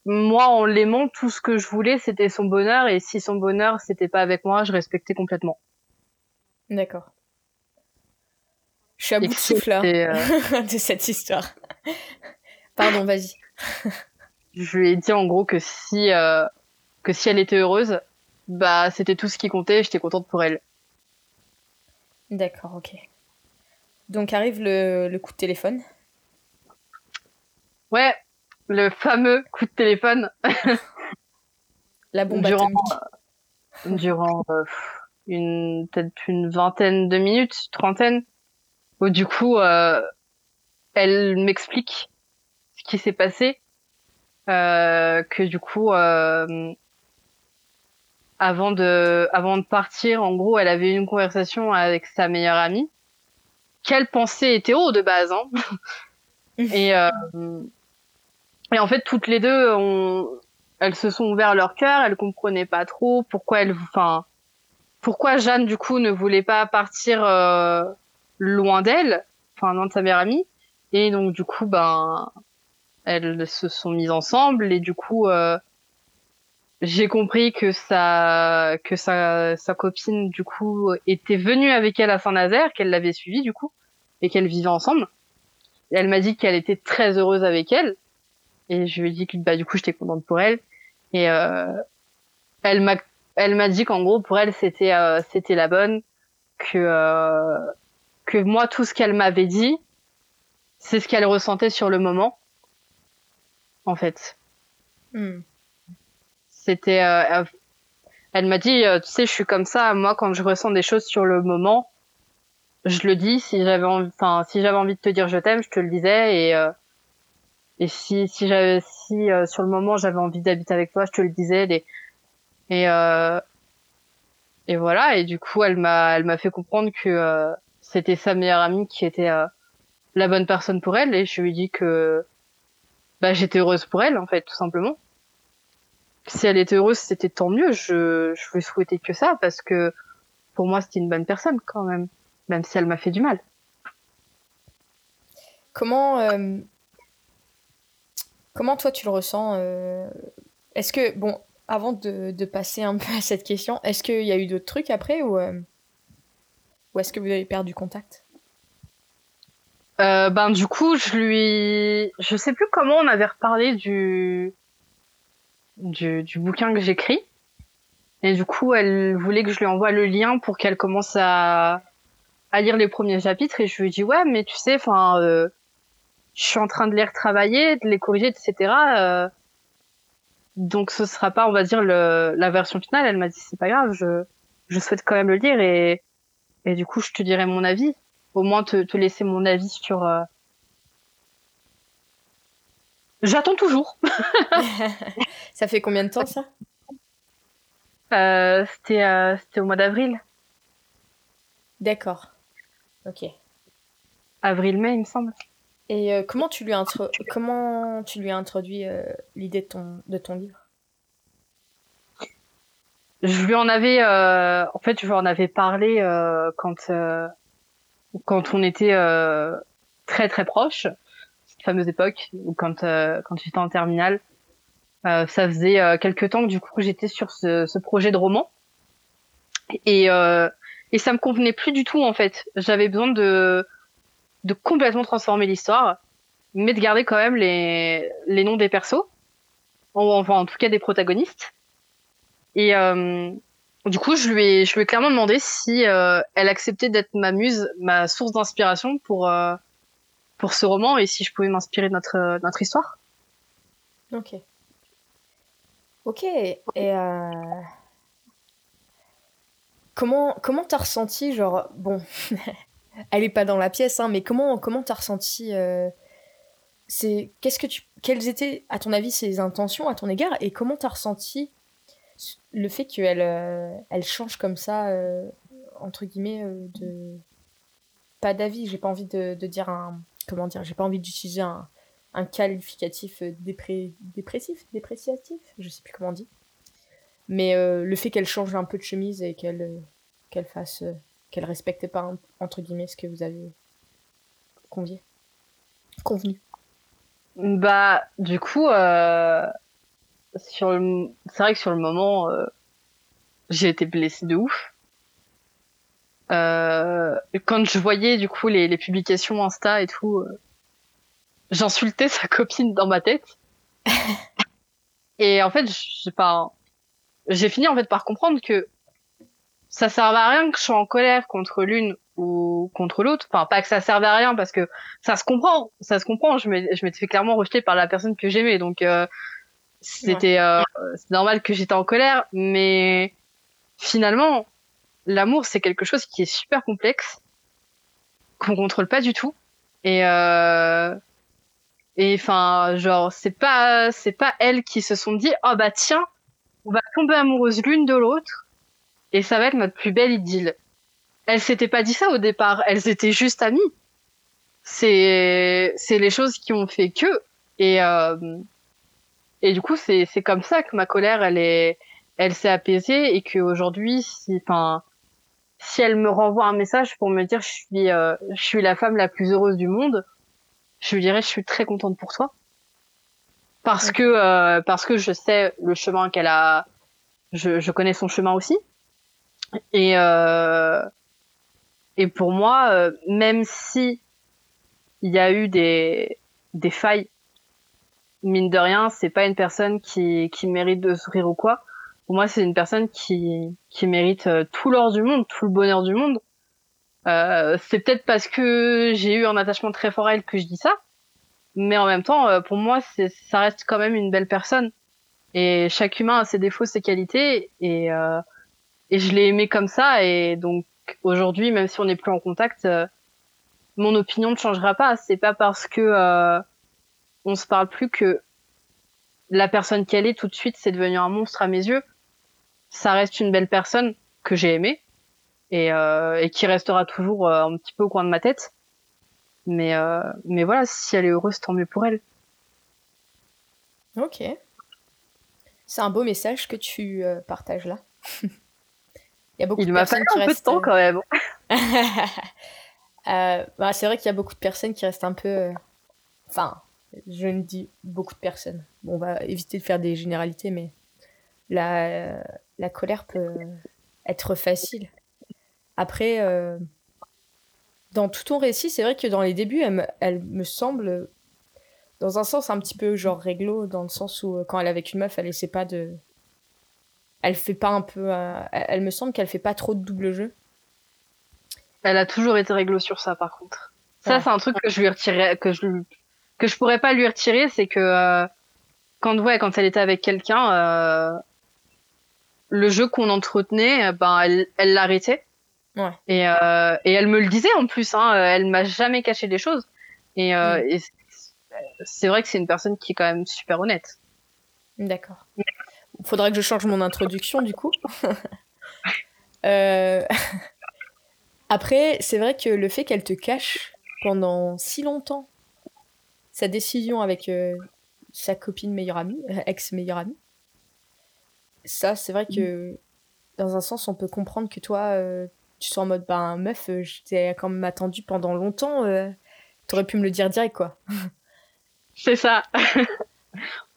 moi, en l'aimant, tout ce que je voulais, c'était son bonheur. Et si son bonheur, c'était pas avec moi, je respectais complètement. D'accord. Je suis à bout de souffle euh, <laughs> de cette histoire. Pardon, vas-y. <laughs> je lui ai dit en gros que si euh, que si elle était heureuse, bah c'était tout ce qui comptait. J'étais contente pour elle. D'accord, ok. Donc arrive le, le coup de téléphone. Ouais, le fameux coup de téléphone. <laughs> La bombe durant, atomique. Durant euh, une peut-être une vingtaine de minutes, trentaine, où du coup, euh, elle m'explique ce qui s'est passé, euh, que du coup, euh, avant de avant de partir, en gros, elle avait eu une conversation avec sa meilleure amie, qu'elle pensait hétéro de base, hein. <laughs> et euh, et en fait, toutes les deux, elles se sont ouvertes leur cœur. Elles comprenaient pas trop pourquoi elle, enfin, pourquoi Jeanne du coup ne voulait pas partir euh, loin d'elle, enfin loin de sa meilleure amie. Et donc du coup, ben, elles se sont mises ensemble et du coup, euh, j'ai compris que sa que sa sa copine du coup était venue avec elle à Saint-Nazaire, qu'elle l'avait suivie du coup et qu'elle vivait ensemble. Et elle m'a dit qu'elle était très heureuse avec elle et je lui ai dit que bah du coup j'étais contente pour elle. Et euh, elle m'a elle m'a dit qu'en gros pour elle c'était euh, c'était la bonne que euh, que moi tout ce qu'elle m'avait dit c'est ce qu'elle ressentait sur le moment en fait. Hmm. c'était euh, elle m'a dit tu sais je suis comme ça. Moi quand je ressens des choses sur le moment je le dis. Si j'avais enfin si j'avais envie de te dire je t'aime je te le disais. Et et si si j'avais si euh, sur le moment j'avais envie d'habiter avec toi, je te le disais. Et euh, et voilà. Et du coup, elle m'a elle m'a fait comprendre que euh, c'était sa meilleure amie qui était euh, la bonne personne pour elle. Et je lui ai dit que bah j'étais heureuse pour elle en fait, tout simplement. Si elle était heureuse, c'était tant mieux. Je je lui souhaitais que ça parce que pour moi c'était une bonne personne quand même, même si elle m'a fait du mal. Comment Comment toi tu le ressens euh, Est-ce que, bon, avant de, passer un peu à cette question, est-ce qu'il y a eu d'autres trucs après ou, euh, est-ce que vous avez perdu contact? Euh, ben du coup je lui je sais plus comment on avait reparlé du du, du bouquin que j'écris. Et du coup elle voulait que je lui envoie le lien pour qu'elle commence à à lire les premiers chapitres. Et je lui ai dit ouais mais tu sais enfin je suis en train de les retravailler, de les corriger, etc. Euh, donc ce sera pas, on va dire, le, la version finale. Elle m'a dit c'est pas grave, je, je souhaite quand même le lire et, et du coup je te dirai mon avis. Au moins te, te laisser mon avis sur. Euh... J'attends toujours. <laughs> <laughs> ça fait combien de temps ça? Euh, C'était c'était au mois d'avril. D'accord. Ok. Avril-mai, il me semble. Et euh, comment, tu lui comment tu lui as introduit euh, l'idée de ton, de ton livre? Je lui en avais, euh, en fait, je lui en avais parlé quand, quand on était très très proches, cette fameuse époque, ou quand, quand j'étais en terminale. ça faisait quelques temps que du coup j'étais sur ce, ce, projet de roman. Et, et ça me convenait plus du tout en fait. J'avais besoin de de complètement transformer l'histoire, mais de garder quand même les, les noms des persos, enfin en tout cas des protagonistes. Et euh, du coup, je lui ai, je lui ai clairement demandé si euh, elle acceptait d'être ma muse, ma source d'inspiration pour euh, pour ce roman et si je pouvais m'inspirer de notre notre histoire. Ok. Ok. Et euh... comment comment t'as ressenti genre bon <laughs> elle est pas dans la pièce, hein, mais comment comment t'as ressenti euh, c'est qu'est-ce que quelles étaient à ton avis ses intentions à ton égard et comment t'as ressenti le fait qu'elle euh, elle change comme ça euh, entre guillemets de pas d'avis j'ai pas envie de, dire un comment dire j'ai pas envie d'utiliser un, un qualificatif dépressif dépréciatif je sais plus comment on dit mais le fait qu'elle change un peu de chemise et qu'elle fasse qu'elle respectait pas entre guillemets ce que vous avez convié convenu bah du coup euh, sur le... c'est vrai que sur le moment, euh, j'ai été blessée de ouf. Euh, quand je voyais du coup les, les publications Insta et tout, euh, j'insultais sa <laughs> copine dans ma tête. <laughs> et en fait, j'ai pas, j'ai fini en fait par comprendre que ça servait à rien que je sois en colère contre l'une ou contre l'autre. Enfin, pas que ça servait à rien parce que ça se comprend, ça se comprend. Je m'étais fait clairement rejeter par la personne que j'aimais, donc euh, c'était euh, c'est normal que j'étais en colère. Mais finalement, l'amour c'est quelque chose qui est super complexe, qu'on contrôle pas du tout. Et euh, et enfin, genre c'est pas c'est pas elles qui se sont dit oh bah tiens, on va tomber amoureuse l'une de l'autre et ça va être notre plus belle idylle. Elles s'étaient pas dit ça au départ, elles étaient juste amies. C'est c'est les choses qui ont fait que. Et euh, et du coup c'est c'est comme ça que ma colère elle est elle s'est apaisée et qu'aujourd'hui si enfin si elle me renvoie un message pour me dire je suis euh, je suis la femme la plus heureuse du monde, je lui dirais je suis très contente pour toi. Parce que euh, parce que je sais le chemin qu'elle a je, je connais son chemin aussi et euh, et pour moi, euh, même si il y a eu des, des failles, mine de rien, c'est pas une personne qui, qui mérite de sourire ou quoi. Pour moi, c'est une personne qui, qui mérite euh, tout l'or du monde, tout le bonheur du monde. Euh, c'est peut-être parce que j'ai eu un attachement très fort à elle que je dis ça, mais en même temps, euh, pour moi, ça reste quand même une belle personne. Et chaque humain a ses défauts, ses qualités, et, euh, et je l'ai aimé comme ça, et donc aujourd'hui, même si on n'est plus en contact, euh, mon opinion ne changera pas. C'est pas parce que euh, on se parle plus que la personne qu'elle est tout de suite c'est devenu un monstre à mes yeux. Ça reste une belle personne que j'ai aimée et, euh, qui restera toujours euh, un petit peu au coin de ma tête. Mais mais voilà, si elle est heureuse, tant mieux pour elle. Ok. C'est un beau message que tu partages là. <laughs> Il y a beaucoup Il m'a fallu un peu de temps quand même. <laughs> euh, bah, c'est vrai qu'il y a beaucoup de personnes qui restent un peu. Euh, enfin, je ne dis beaucoup de personnes. Bon, on va éviter de faire des généralités, mais la, la colère peut être facile. Après, euh, dans tout ton récit, c'est vrai que dans les débuts, elle me, elle me, semble, dans un sens un petit peu genre réglo, dans le sens où euh, quand elle est avec une meuf, elle essaie pas de elle fait pas un peu. Euh, elle me semble qu'elle fait pas trop de double jeu. Elle a toujours été réglo sur ça, par contre. Ça, c'est un truc que je lui retirais, que je que je pourrais pas lui retirer, c'est que euh, quand ouais, quand elle était avec quelqu'un, euh, le jeu qu'on entretenait, ben elle, elle l'arrêtait. Ouais. Et, et elle me le disait en plus, hein, elle m'a jamais caché des choses. Et, mm. et c'est vrai que c'est une personne qui est quand même super honnête. D'accord. Faudra que je change mon introduction du coup. <laughs> euh... <laughs> Après, c'est vrai que le fait qu'elle te cache pendant si longtemps sa décision avec euh, sa copine meilleure amie, euh, ex-meilleure amie, ça, c'est vrai que dans un sens, on peut comprendre que toi, euh, tu sois en mode, ben meuf, j'étais quand même attendu pendant longtemps, t'aurais pu me le dire direct, quoi. <laughs> c'est ça.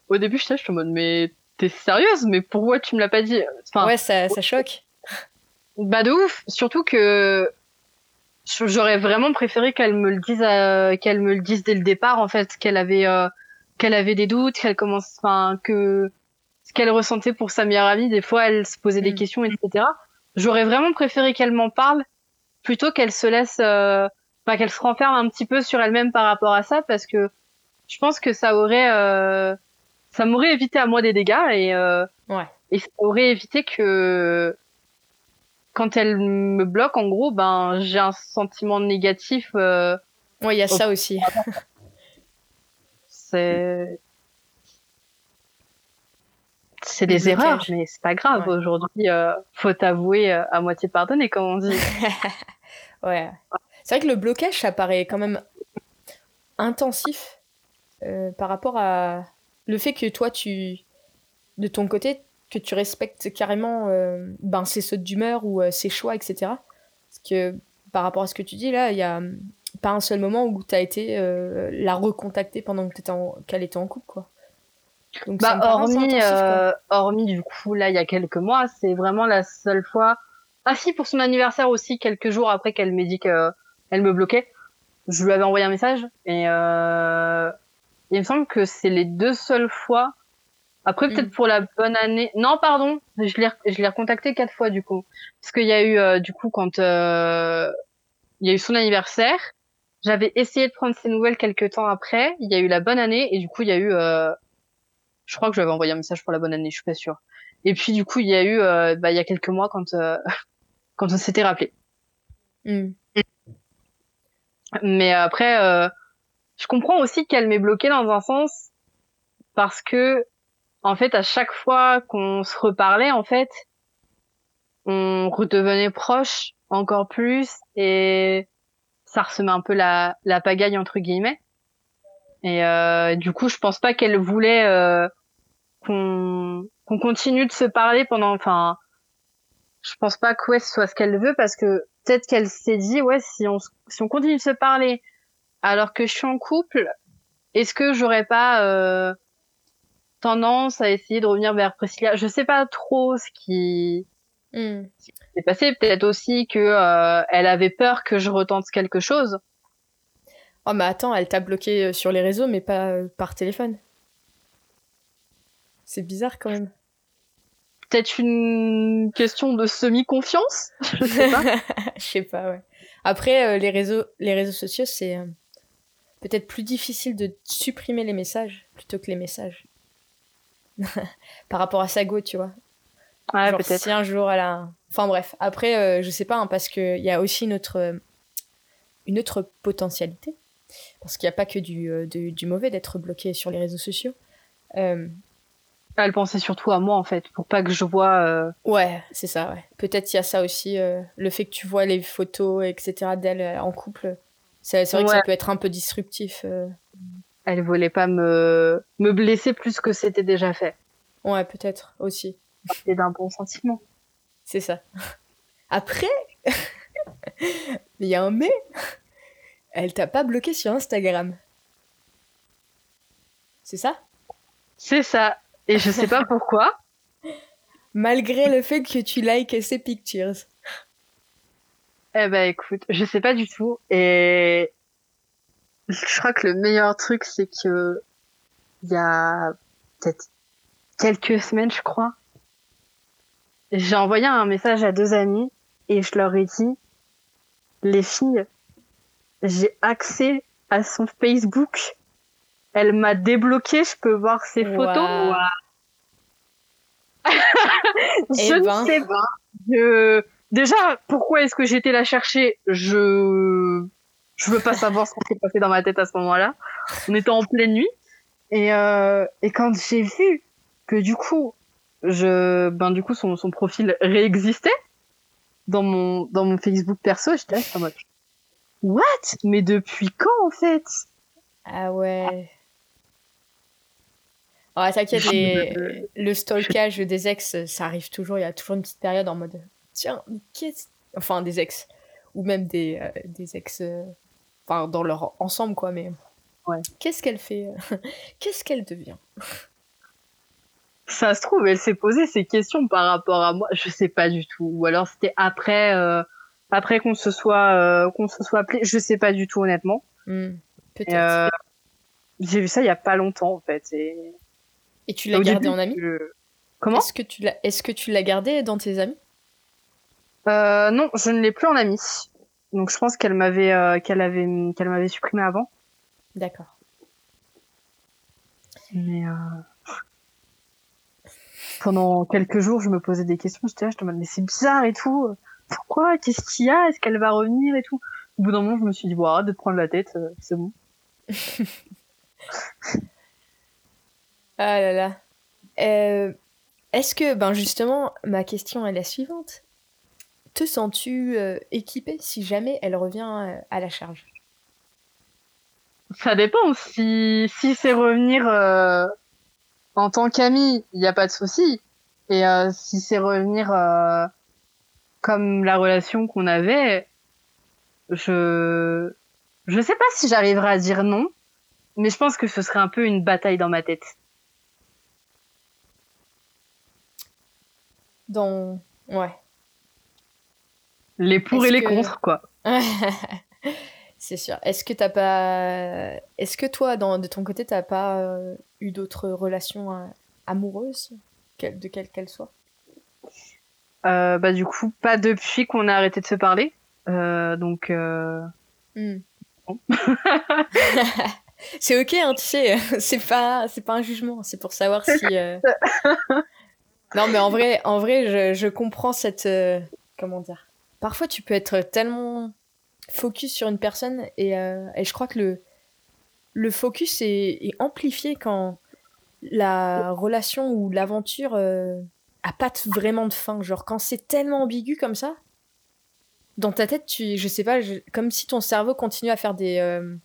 Au début, je suis en mode, mais t'es sérieuse Mais pourquoi tu me l'as pas dit? Enfin, Ouais, ça, ça choque. <laughs> Bah de ouf, surtout que j'aurais vraiment préféré qu'elle me le dise, qu'elle me le dise dès le départ en fait, qu'elle avait, euh, qu'elle avait des doutes, qu'elle commence, enfin que ce qu'elle ressentait pour sa meilleure amie, des fois elle se posait des mm. questions, etc. J'aurais vraiment préféré qu'elle m'en parle plutôt qu'elle se laisse, euh, enfin qu'elle se renferme un petit peu sur elle-même par rapport à ça, parce que je pense que ça aurait euh, ça m'aurait évité à moi des dégâts et, euh, ouais. et ça aurait évité que quand elle me bloque, en gros, ben j'ai un sentiment négatif. Euh, ouais, il y a ça aussi. <laughs> c'est c'est des erreurs, mais c'est pas grave. Ouais. Aujourd'hui, euh, faut avouer euh, à moitié pardonné, comme on dit. <laughs> ouais. C'est vrai que le blocage, ça paraît quand même intensif euh, par rapport à le fait que toi, tu, de ton côté, que tu respectes carrément euh, ben, ses sautes d'humeur ou euh, ses choix, etc. Parce que par rapport à ce que tu dis là, il y a pas un seul moment où tu as été euh, la recontacter pendant qu'elle était en couple, quoi. Donc, Bah hormis, quoi. euh, hormis du coup là il y a quelques mois, c'est vraiment la seule fois. Ah si pour son anniversaire aussi quelques jours après qu'elle m'ait dit que elle me bloquait, je lui avais envoyé un message et euh, il me semble que c'est les deux seules fois. Après peut-être Mm. pour la bonne année. Non pardon, je l'ai je l'ai recontacté quatre fois du coup parce qu'il y a eu euh, du coup quand euh, il y a eu son anniversaire. J'avais essayé de prendre ses nouvelles quelques temps après. Il y a eu la bonne année et du coup il y a eu euh, je crois que j'avais envoyé un message pour la bonne année, je suis pas sûre. Et puis du coup, il y a eu, bah, il y a quelques mois quand <laughs> quand on s'était rappelé. Hmm. Mais après, je comprends aussi qu'elle m'ait bloqué dans un sens parce que en fait, à chaque fois qu'on se reparlait, en fait, on redevenait proche encore plus et ça ressemait un peu la la pagaille entre guillemets. Et euh, du coup, je pense pas qu'elle voulait euh, qu'on qu'on continue de se parler pendant. Enfin, je pense pas que ouais, ce soit ce qu'elle veut parce que peut-être qu'elle s'est dit ouais, si on si on continue de se parler alors que je suis en couple, est-ce que j'aurais pas euh, tendance à essayer de revenir vers Priscilla? Je sais pas trop ce qui Hmm. s'est passé. Peut-être aussi que euh, elle avait peur que je retente quelque chose. Oh, mais attends, elle t'a bloqué euh, sur les réseaux, mais pas par téléphone. C'est bizarre quand même. Peut-être une question de semi-confiance? Je sais pas. <laughs> Je sais pas, ouais. Après, euh, les, réseaux, les réseaux sociaux, c'est euh, peut-être plus difficile de supprimer les messages plutôt que les messages. <laughs> Par rapport à Sago, tu vois. Ouais, Genre, peut-être. si un jour elle a. un- Enfin bref, après, euh, je sais pas, hein, parce qu'il y a aussi une autre, euh, une autre potentialité. Parce qu'il n'y a pas que du, euh, du, du mauvais d'être bloqué sur les réseaux sociaux. Euh, Elle pensait surtout à moi en fait, pour pas que je vois. ouais, c'est ça, ouais. Peut-être il y a ça aussi, le fait que tu vois les photos, etc., d'elle en couple. C'est vrai que ça peut être un peu disruptif. euh. Elle voulait pas me me blesser plus que c'était déjà fait. Ouais, peut-être aussi. C'est d'un bon sentiment. C'est ça. Après, <laughs> il y a un mais. Elle t'a pas bloqué sur Instagram. C'est ça? C'est ça. Et je sais pas <laughs> pourquoi. Malgré le fait que tu likes ses pictures. Eh ben écoute, je sais pas du tout. Et je crois que le meilleur truc, c'est que il y a peut-être quelques semaines, je crois, j'ai envoyé un message à deux amis et je leur ai dit, les filles, j'ai accès à son Facebook. Elle m'a débloqué, je peux voir ses photos. <laughs> Je Eh ne ben. sais pas. Je... Déjà, pourquoi est-ce que j'étais la chercher? Je je veux pas savoir ce qui s'est passé dans ma tête à ce moment-là. On était en pleine nuit et euh... et quand j'ai vu que du coup je ben du coup son son profil réexistait dans mon dans mon Facebook perso, j'étais là en mode What? Mais depuis quand en fait? Ah ouais. Ah, t'inquiète, les- le stalkage des ex, ça arrive toujours. Il y a toujours une petite période en mode tiens, mais qu'est-ce. Enfin, des ex. Ou même des, euh, des ex. euh, Enfin, dans leur ensemble, quoi, mais. Ouais. Qu'est-ce qu'elle fait euh, <laughs> Qu'est-ce qu'elle devient? Ça se trouve, elle s'est posé ces questions par rapport à moi. Je sais pas du tout. Ou alors c'était après, euh, après qu'on se soit, qu'on se soit appelé. Je sais pas du tout honnêtement. Hmm, Peut-être. J'ai vu ça il y a pas longtemps en fait. Et... Et tu l'as gardé début, en ami? je- Comment? Est-ce que tu l'as Est-ce que tu l'as gardé dans tes amis? Euh, Non, je ne l'ai plus en ami. Donc je pense qu'elle m'avait, euh, qu'elle avait, qu'elle m'avait supprimé avant. D'accord. Mais euh... pendant quelques jours, je me posais des questions. J'étais là, je me demandais, mais c'est bizarre et tout. Pourquoi? Qu'est-ce qu'il y a? Est-ce qu'elle va revenir et tout? Au bout d'un moment, je me suis dit, bon, arrête de te prendre la tête, euh, c'est bon. <laughs> Ah là là. Euh, Est-ce que, ben justement, ma question est la suivante. Te sens-tu euh, équipé si jamais elle revient euh, à la charge? Ça dépend. Si, si c'est revenir euh, en tant qu'ami, il n'y a pas de souci. Et euh, si c'est revenir comme la relation qu'on avait, je je sais pas si j'arriverai à dire non, mais je pense que ce serait un peu une bataille dans ma tête. Dans ouais, les pour et les contre, quoi. <laughs> C'est sûr. Est-ce que t'as pas. Est-ce que toi, dans, de ton côté, t'as pas euh, eu d'autres relations euh, amoureuses, de quelle qu'elles soient? Euh, Bah, du coup, pas depuis qu'on a arrêté de se parler. donc. Hmm. <laughs> <laughs> c'est ok, hein, tu sais, c'est pas, c'est pas un jugement, c'est pour savoir si. non, mais en vrai, en vrai, je, je comprends cette, comment dire. Parfois, tu peux être tellement focus sur une personne et, euh, et je crois que le, le focus est, est, amplifié quand la relation ou l'aventure euh, a pas vraiment de fin. Genre quand c'est tellement ambigu comme ça, dans ta tête, tu, je sais pas, comme si ton cerveau continue à faire des, euh,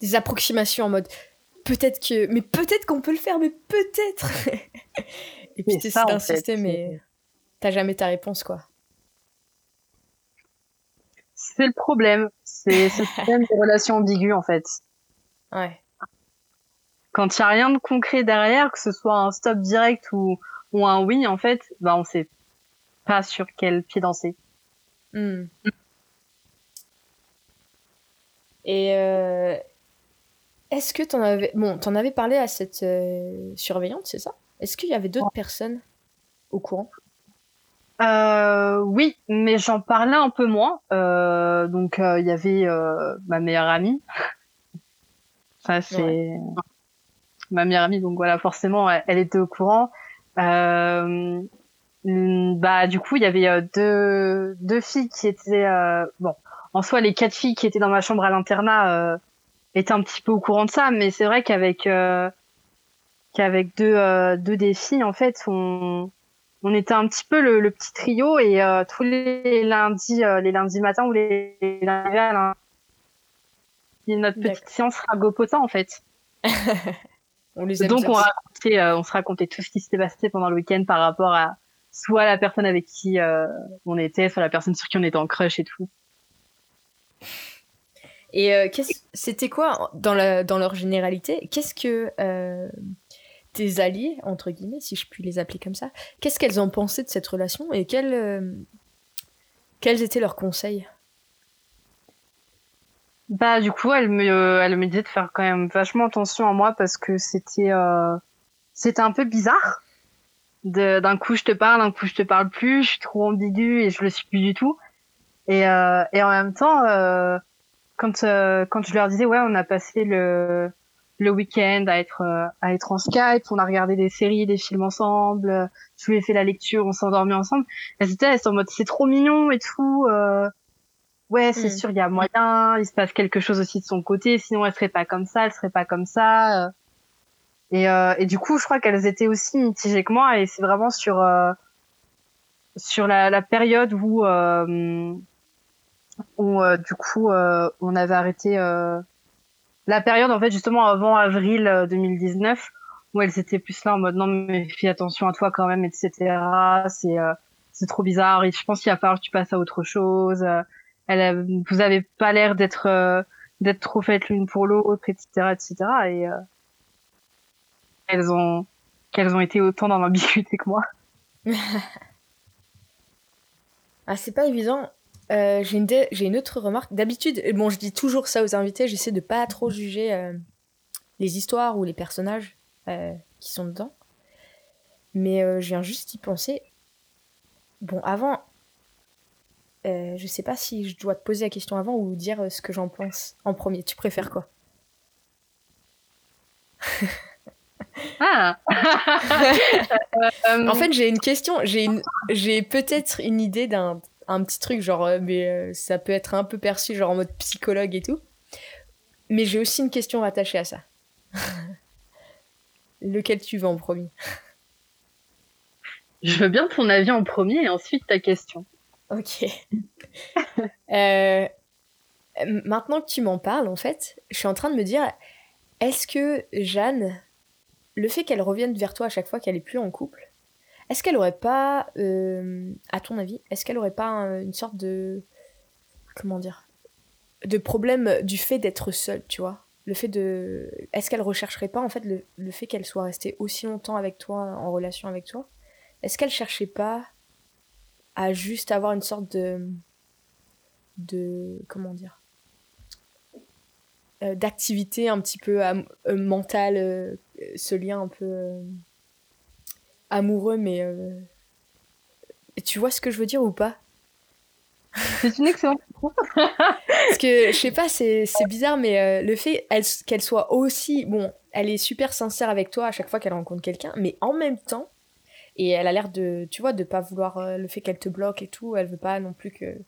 des approximations en mode peut-être que, mais peut-être qu'on peut le faire, mais peut-être. <laughs> et puis tu essaies d'insister, mais t'as jamais ta réponse quoi c'est le problème. C'est ce système de relations ambiguës, en fait. Ouais. Quand il n'y a rien de concret derrière, que ce soit un stop direct ou, ou un oui, en fait, bah, on sait pas sur quel pied danser. Hmm. Et euh, est-ce que t'en avais, bon, t'en avais parlé à cette euh, surveillante, c'est ça? Est-ce qu'il y avait d'autres personnes au courant? Euh, oui, mais j'en parlais un peu moins. Euh, donc euh, il y avait euh, ma meilleure amie. <laughs> Ça c'est ma meilleure amie. Donc voilà, forcément, elle, était au courant. Euh, bah du coup, il y avait deux deux filles qui étaient bon. En soi, les quatre filles qui étaient dans ma chambre à l'internat étaient un petit peu au courant de ça, mais c'est vrai qu'avec qu'avec deux deux des filles, en fait, on on était un petit peu le, petit trio et euh, tous les lundis, euh, les lundis matins ou les, lundis notre petite séance ragopotin en fait. <laughs> on les Donc on, racontait, euh, on se racontait tout ce qui s'était passé pendant le week-end par rapport à soit la personne avec qui on était, soit la personne sur qui on était en crush et tout. Et c'était quoi dans, la, dans leur généralité Qu'est-ce que tes alliés, entre guillemets, si je puis les appeler comme ça, qu'est-ce qu'elles ont pensé de cette relation et quels, euh, quels étaient leurs conseils? Bah du coup, elle me, elle me disait de faire quand même vachement attention à moi parce que c'était euh, c'était un peu bizarre. D'un coup je te parle, d'un coup je te parle plus, je suis trop ambiguë et je le suis plus du tout. Et, euh, et en même temps, quand quand je leur disais ouais on a passé le le week-end à être euh, à être en Skype, on a regardé des séries, des films ensemble, je lui ai fait la lecture, on s'est endormi ensemble. Elles étaient, elles en mode c'est trop mignon et tout. Euh, ouais, c'est mm. sûr, il y a moyen, il se passe quelque chose aussi de son côté, sinon elle serait pas comme ça, elle serait pas comme ça. Euh. Et, euh, et du coup, je crois qu'elles étaient aussi mitigées que moi, et c'est vraiment sur sur la, la, période où où du coup on avait arrêté la période en fait justement avant avril 2019 euh, où elle s'était plus là en mode non mais fais attention à toi quand même etc c'est euh, c'est trop bizarre. Je pense qu'il va falloir que tu passes à autre chose euh, vous avez pas l'air d'être d'être trop faites l'une pour l'autre etc etc et elles ont qu'elles ont été autant dans l'ambiguïté que moi. <laughs> Ah c'est pas évident euh, j'ai une, une, autre remarque. D'habitude, bon, je dis toujours ça aux invités, j'essaie de pas trop juger euh, les histoires ou les personnages euh, qui sont dedans. Mais je viens juste y penser. Bon, avant, je sais pas si je dois te poser la question avant ou dire ce que j'en pense en premier. Tu préfères quoi? Ah <laughs> En fait, j'ai une question. J'ai peut-être une idée d'un un petit truc, genre, euh, mais euh, ça peut être un peu perçu, genre en mode psychologue et tout. Mais j'ai aussi une question rattachée à ça. <laughs> Lequel tu veux en premier? Je veux bien ton avis en premier et ensuite ta question. Ok. <laughs> Euh, maintenant que tu m'en parles, en fait, je suis en train de me dire, est-ce que Jeanne, le fait qu'elle revienne vers toi à chaque fois qu'elle est plus en couple, est-ce qu'elle aurait pas, euh, à ton avis, est-ce qu'elle aurait pas une sorte de. Comment dire De problème du fait d'être seule, tu vois? Le fait de. Est-ce qu'elle rechercherait pas, en fait, le, fait qu'elle soit restée aussi longtemps avec toi, en relation avec toi? Est-ce qu'elle cherchait pas à juste avoir une sorte de de comment dire euh, d'activité un petit peu euh, mentale ce lien un peu amoureux mais tu vois ce que je veux dire ou pas? C'est une excellente <laughs> Parce que, je sais pas, c'est bizarre, mais le fait qu'elle soit aussi. Bon, elle est super sincère avec toi à chaque fois qu'elle rencontre quelqu'un, mais en même temps, et elle a l'air de, tu vois, de pas vouloir le fait qu'elle te bloque et tout, elle veut pas non plus que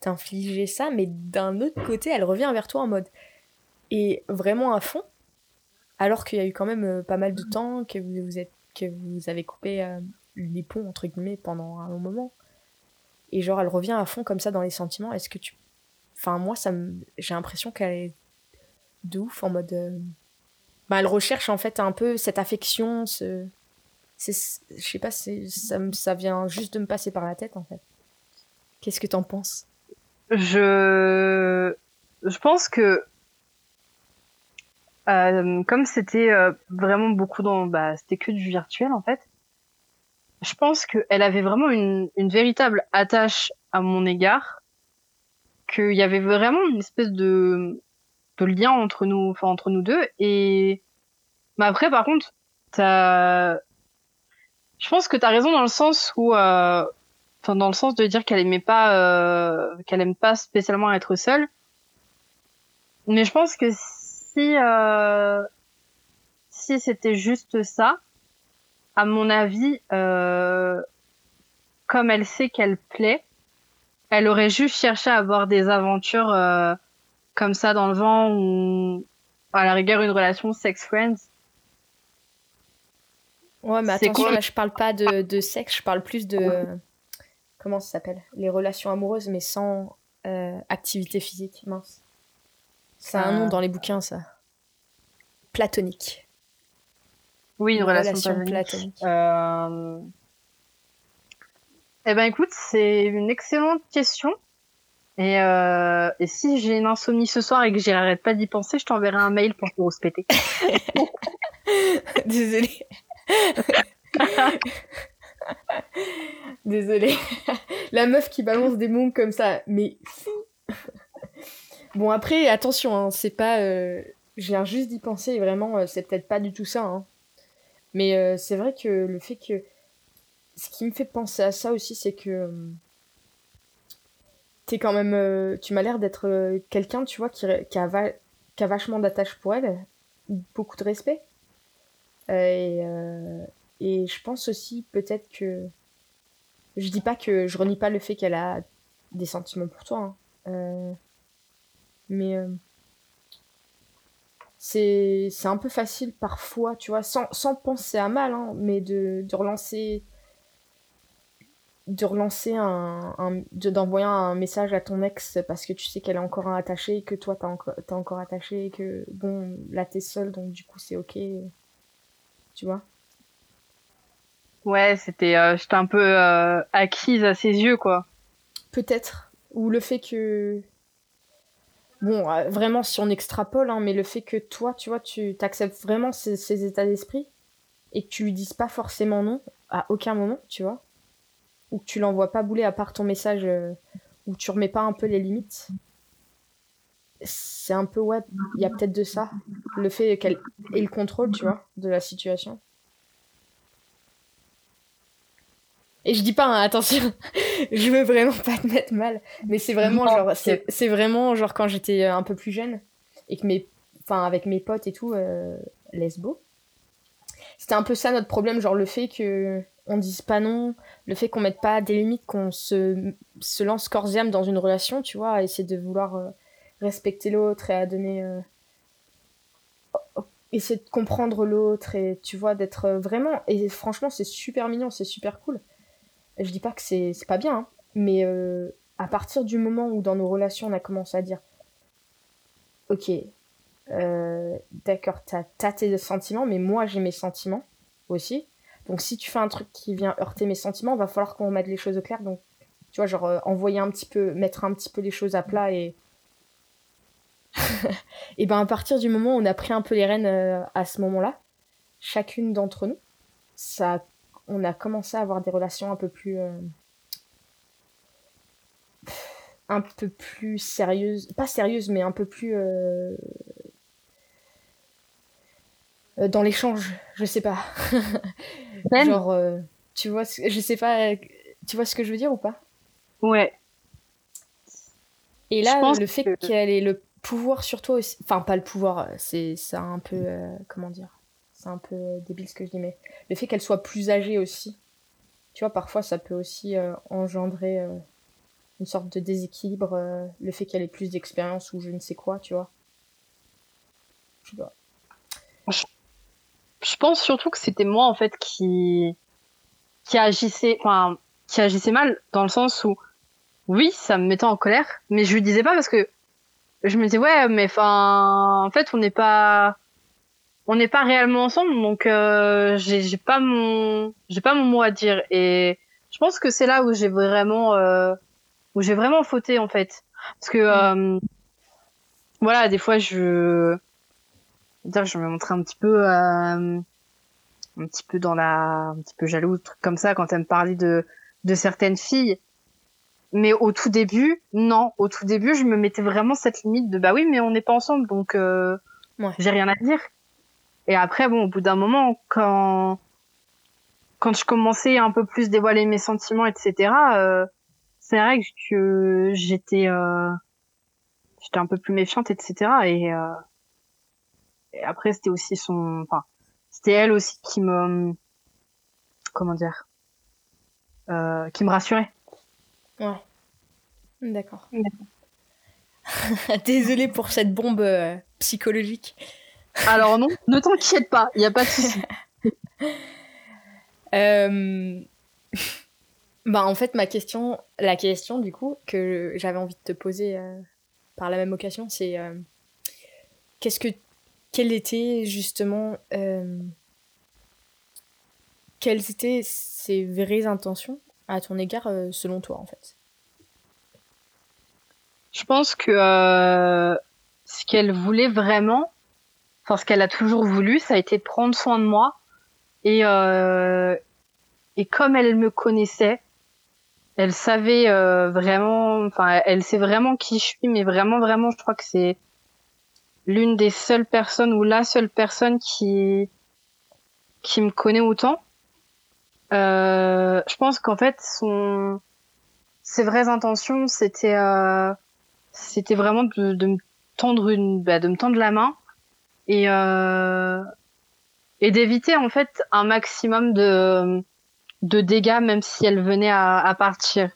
t'infliger ça, mais d'un autre côté, elle revient vers toi en mode et vraiment à fond, alors qu'il y a eu quand même euh, pas mal de temps que vous, vous êtes que vous avez coupé euh, les ponts entre guillemets pendant un long moment, et genre elle revient à fond comme ça dans les sentiments. Est-ce que tu, enfin moi ça j'ai l'impression qu'elle est de ouf en mode, euh, bah elle recherche en fait un peu cette affection, ce, je sais pas, ça, ça vient juste de me passer par la tête en fait. Qu'est-ce que t'en penses? Je je pense que euh, comme c'était euh, vraiment beaucoup dans bah c'était que du virtuel en fait je pense qu'elle avait vraiment une, une véritable attache à mon égard qu'il y avait vraiment une espèce de de lien entre nous enfin entre nous deux. Et mais après par contre je pense que t'as raison dans le sens où euh, dans le sens de dire qu'elle aimait pas euh, qu'elle aime pas spécialement être seule. Mais je pense que euh, si c'était juste ça à mon avis euh, comme elle sait qu'elle plaît elle aurait juste cherché à avoir des aventures euh, comme ça dans le vent ou à la rigueur une relation sex friends ouais mais attention là je parle pas de, de sexe je parle plus de comment ça s'appelle? Les relations amoureuses, mais sans euh, activité physique. Mince. C'est un nom dans les bouquins, ça. Platonique. Oui, une, relation, platonique. Euh... Eh ben, écoute, c'est une excellente question. Et, euh... et si j'ai une insomnie ce soir et que j'arrête pas d'y penser, je t'enverrai un mail pour te respecter. <laughs> Désolée. <laughs> Désolée. La meuf qui balance des mots comme ça. Mais bon, après, attention, hein, c'est pas. Euh, je viens juste d'y penser vraiment, euh, c'est peut-être pas du tout ça. Hein. Mais euh, c'est vrai que le fait que. Ce qui me fait penser à ça aussi, c'est que. T'es quand même. tu m'as l'air d'être quelqu'un, tu vois, qui, qui, a qui a vachement d'attache pour elle, beaucoup de respect. et et je pense aussi peut-être que. Je dis pas que je renie pas le fait qu'elle a des sentiments pour toi. Hein. Mais. Euh, c'est un peu facile parfois, tu vois, sans, sans penser à mal, hein, mais de, de relancer de relancer un, un d'envoyer un message à ton ex parce que tu sais qu'elle est encore attachée que toi t'es encore encore attaché que bon là t'es seule donc du coup c'est ok tu vois Ouais, c'était, euh, j'étais un peu euh, acquise à ses yeux, quoi. Peut-être. Ou le fait que. Bon, euh, vraiment, si on extrapole, hein, mais le fait que toi, tu vois, tu t'acceptes vraiment ces, états d'esprit et que tu lui dises pas forcément non à aucun moment, tu vois. Ou que tu l'envoies pas bouler à part ton message où tu remets pas un peu les limites. C'est un peu, ouais, il y a peut-être de ça. Le fait qu'elle ait le contrôle, tu vois, de la situation. Et je dis pas, hein, attention, je veux vraiment pas te mettre mal, mais c'est vraiment genre, c'est vraiment genre quand j'étais euh, un peu plus jeune et que mes, enfin avec mes potes et tout, euh, lesbo. C'était un peu ça notre problème, genre le fait que on dise pas non, le fait qu'on mette pas des limites, qu'on se, se lance corps dans une relation, tu vois, à essayer de vouloir euh, respecter l'autre et à donner, euh, essayer de comprendre l'autre et tu vois d'être vraiment, et franchement c'est super mignon, c'est super cool je dis pas que c'est pas bien, hein. mais euh, à partir du moment où dans nos relations on a commencé à dire ok, euh, d'accord, t'as as tes sentiments, mais moi j'ai mes sentiments aussi. Donc si tu fais un truc qui vient heurter mes sentiments, va falloir qu'on mette les choses au clair. Donc tu vois, genre euh, envoyer un petit peu, mettre un petit peu les choses à plat et. <laughs> et ben à partir du moment où on a pris un peu les rênes à ce moment-là, chacune d'entre nous, ça on a commencé à avoir des relations un peu plus euh, un peu plus sérieuses. Pas sérieuses mais un peu plus euh, euh, dans l'échange je sais pas. <laughs> Genre tu vois je sais pas tu vois ce que je veux dire ou pas? Ouais. Et là le fait qu'elle ait le pouvoir sur toi aussi enfin pas le pouvoir c'est ça un peu comment dire? C'est un peu débile ce que je dis, mais le fait qu'elle soit plus âgée aussi, tu vois, parfois ça peut aussi euh, engendrer euh, une sorte de déséquilibre, euh, le fait qu'elle ait plus d'expérience ou je ne sais quoi, tu vois. Je sais pas. Je, pense surtout que c'était moi en fait qui qui agissait, enfin qui agissait mal dans le sens où oui, ça me mettait en colère, mais je lui disais pas parce que je me disais ouais, mais enfin en fait on n'est pas on n'est pas réellement ensemble, donc euh, j'ai pas mon j'ai pas mon mot à dire. Et je pense que c'est là où j'ai vraiment euh, où j'ai vraiment fauté en fait, parce que mm. euh, voilà, des fois je je me montrais un petit peu un petit peu dans la un petit peu jaloux, truc comme ça quand elle me parlait de de certaines filles. Mais au tout début, non, au tout début, je me mettais vraiment cette limite de bah oui, mais on n'est pas ensemble, donc j'ai rien à dire. Et après, bon, au bout d'un moment, quand quand je commençais un peu plus dévoiler mes sentiments, etc., euh, c'est vrai que j'étais euh, j'étais un peu plus méfiante, etc. Et, euh, et après, c'était aussi son, enfin, c'était elle aussi qui me, comment dire, euh, qui me rassurait. Ouais. D'accord. <laughs> Désolée pour cette bombe euh, psychologique. Alors non, ne t'inquiète pas, il n'y a pas de souci. <laughs> Euh, bah en fait ma question, la question du coup que j'avais envie de te poser euh, par la même occasion, c'est euh, qu'est-ce que, quelles étaient justement, quelles étaient ses vraies intentions à ton égard selon toi en fait? Je pense que ce qu'elle voulait vraiment, parce qu'elle a toujours voulu, ça a été prendre soin de moi. Et, euh, et comme elle me connaissait, elle savait euh, vraiment, enfin, elle sait vraiment qui je suis, mais vraiment, vraiment, je crois que c'est l'une des seules personnes ou la seule personne qui qui me connaît autant. Euh, je pense qu'en fait, son ses vraies intentions, c'était euh, c'était vraiment de, de me tendre une, bah, de me tendre la main et euh, et d'éviter en fait un maximum de de dégâts même si elle venait à, à partir.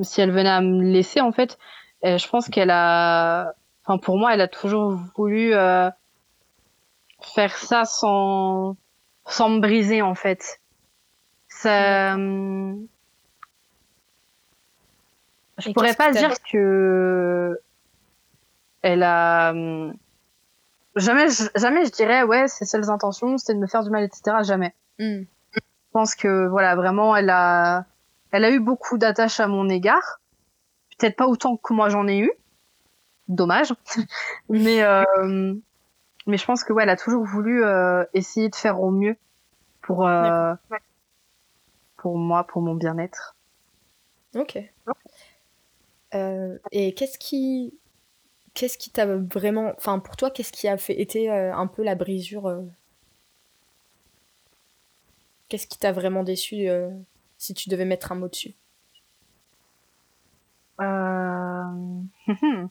Si elle venait à me laisser en fait je pense qu'elle a enfin pour moi elle a toujours voulu euh, faire ça sans sans me briser en fait. Ça je pourrais pas dire que elle a hum, jamais jamais je dirais ouais ses seules intentions c'était de me faire du mal etc jamais. Hmm. je pense que voilà vraiment elle a elle a eu beaucoup d'attaches à mon égard. Peut-être pas autant que moi j'en ai eu. Dommage. <laughs> Mais euh, mais je pense que ouais elle a toujours voulu euh, essayer de faire au mieux pour euh, pour moi pour mon bien-être. Ok. Et qu'est-ce qui qu'est-ce qui t'a vraiment. Enfin, pour toi, qu'est-ce qui a fait, été euh, un peu la brisure euh? Qu'est-ce qui t'a vraiment déçu euh, si tu devais mettre un mot dessus? <laughs>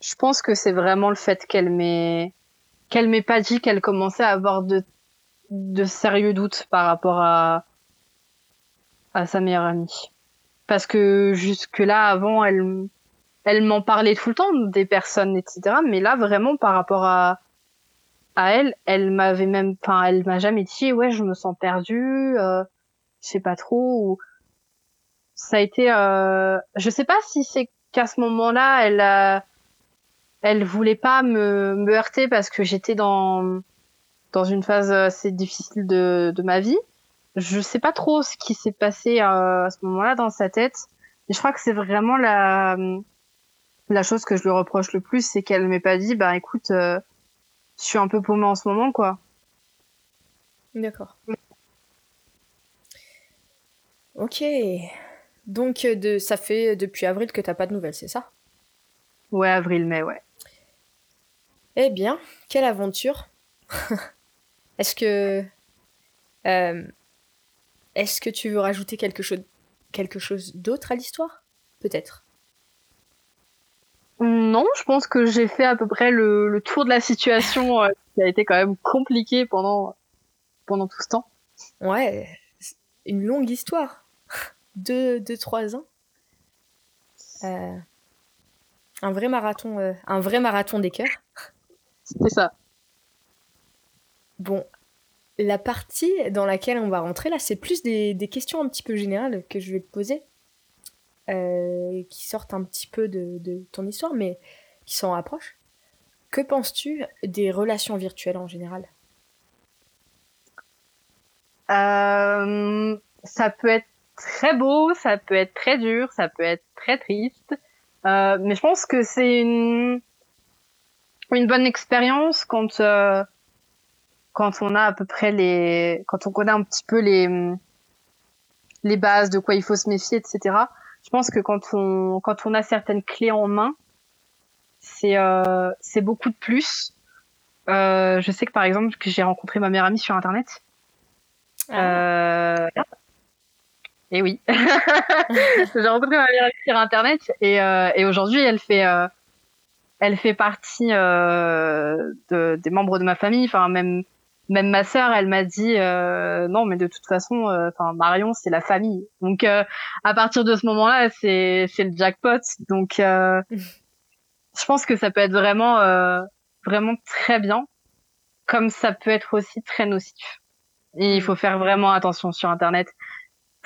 Je pense que c'est vraiment le fait qu'elle m'ait qu'elle m'ait pas dit qu'elle commençait à avoir de de sérieux doutes par rapport à à sa meilleure amie. Parce que jusque là avant elle elle m'en parlait tout le temps des personnes, etc. Mais là, vraiment, par rapport à, à elle, elle m'avait même, enfin, elle m'a jamais dit, ouais, je me sens perdue, euh, je sais pas trop, ou ça a été, euh, je sais pas si c'est qu'à ce moment-là, elle elle voulait pas me, me heurter parce que j'étais dans, dans une phase assez difficile de, de ma vie. Je sais pas trop ce qui s'est passé euh, à ce moment-là dans sa tête. Et je crois que c'est vraiment la, la chose que je lui reproche le plus, c'est qu'elle m'ait pas dit, bah écoute, euh, je suis un peu paumée en ce moment, quoi. D'accord. Ok. Donc, euh, de, ça fait depuis avril que t'as pas de nouvelles, c'est ça? Ouais, avril-mai, ouais. Eh bien, quelle aventure <laughs> Est-ce que... Euh, est-ce que tu veux rajouter quelque chose, quelque chose d'autre à l'histoire? Peut-être. Non, je pense que j'ai fait à peu près le, tour de la situation euh, qui a été quand même compliquée pendant, pendant tout ce temps. Ouais, une longue histoire. deux, deux, trois ans. Euh, un vrai marathon, euh, un vrai marathon des cœurs. C'est ça. Bon, la partie dans laquelle on va rentrer là, c'est plus des, questions un petit peu générales que je vais te poser, euh, qui sortent un petit peu de, ton histoire, mais qui s'en rapprochent. Que penses-tu des relations virtuelles en général? Ça peut être très beau, ça peut être très dur, ça peut être très triste. Euh, mais je pense que c'est une, une bonne expérience quand euh, quand on a à peu près les quand on connaît un petit peu les les bases de quoi il faut se méfier, etc. Je pense que quand on quand on a certaines clés en main, c'est euh, c'est beaucoup de plus. Euh, je sais que par exemple que j'ai rencontré ma meilleure amie sur internet. Ah. Euh, et oui. <laughs> j'ai rencontré ma mère sur internet et, et aujourd'hui elle fait elle fait partie de, des membres de ma famille. Enfin même même ma sœur, elle m'a dit euh, non mais de toute façon, euh, enfin Marion c'est la famille. Donc euh, à partir de ce moment-là c'est c'est le jackpot. Donc <laughs> je pense que ça peut être vraiment vraiment très bien, comme ça peut être aussi très nocif. Et il faut faire vraiment attention sur internet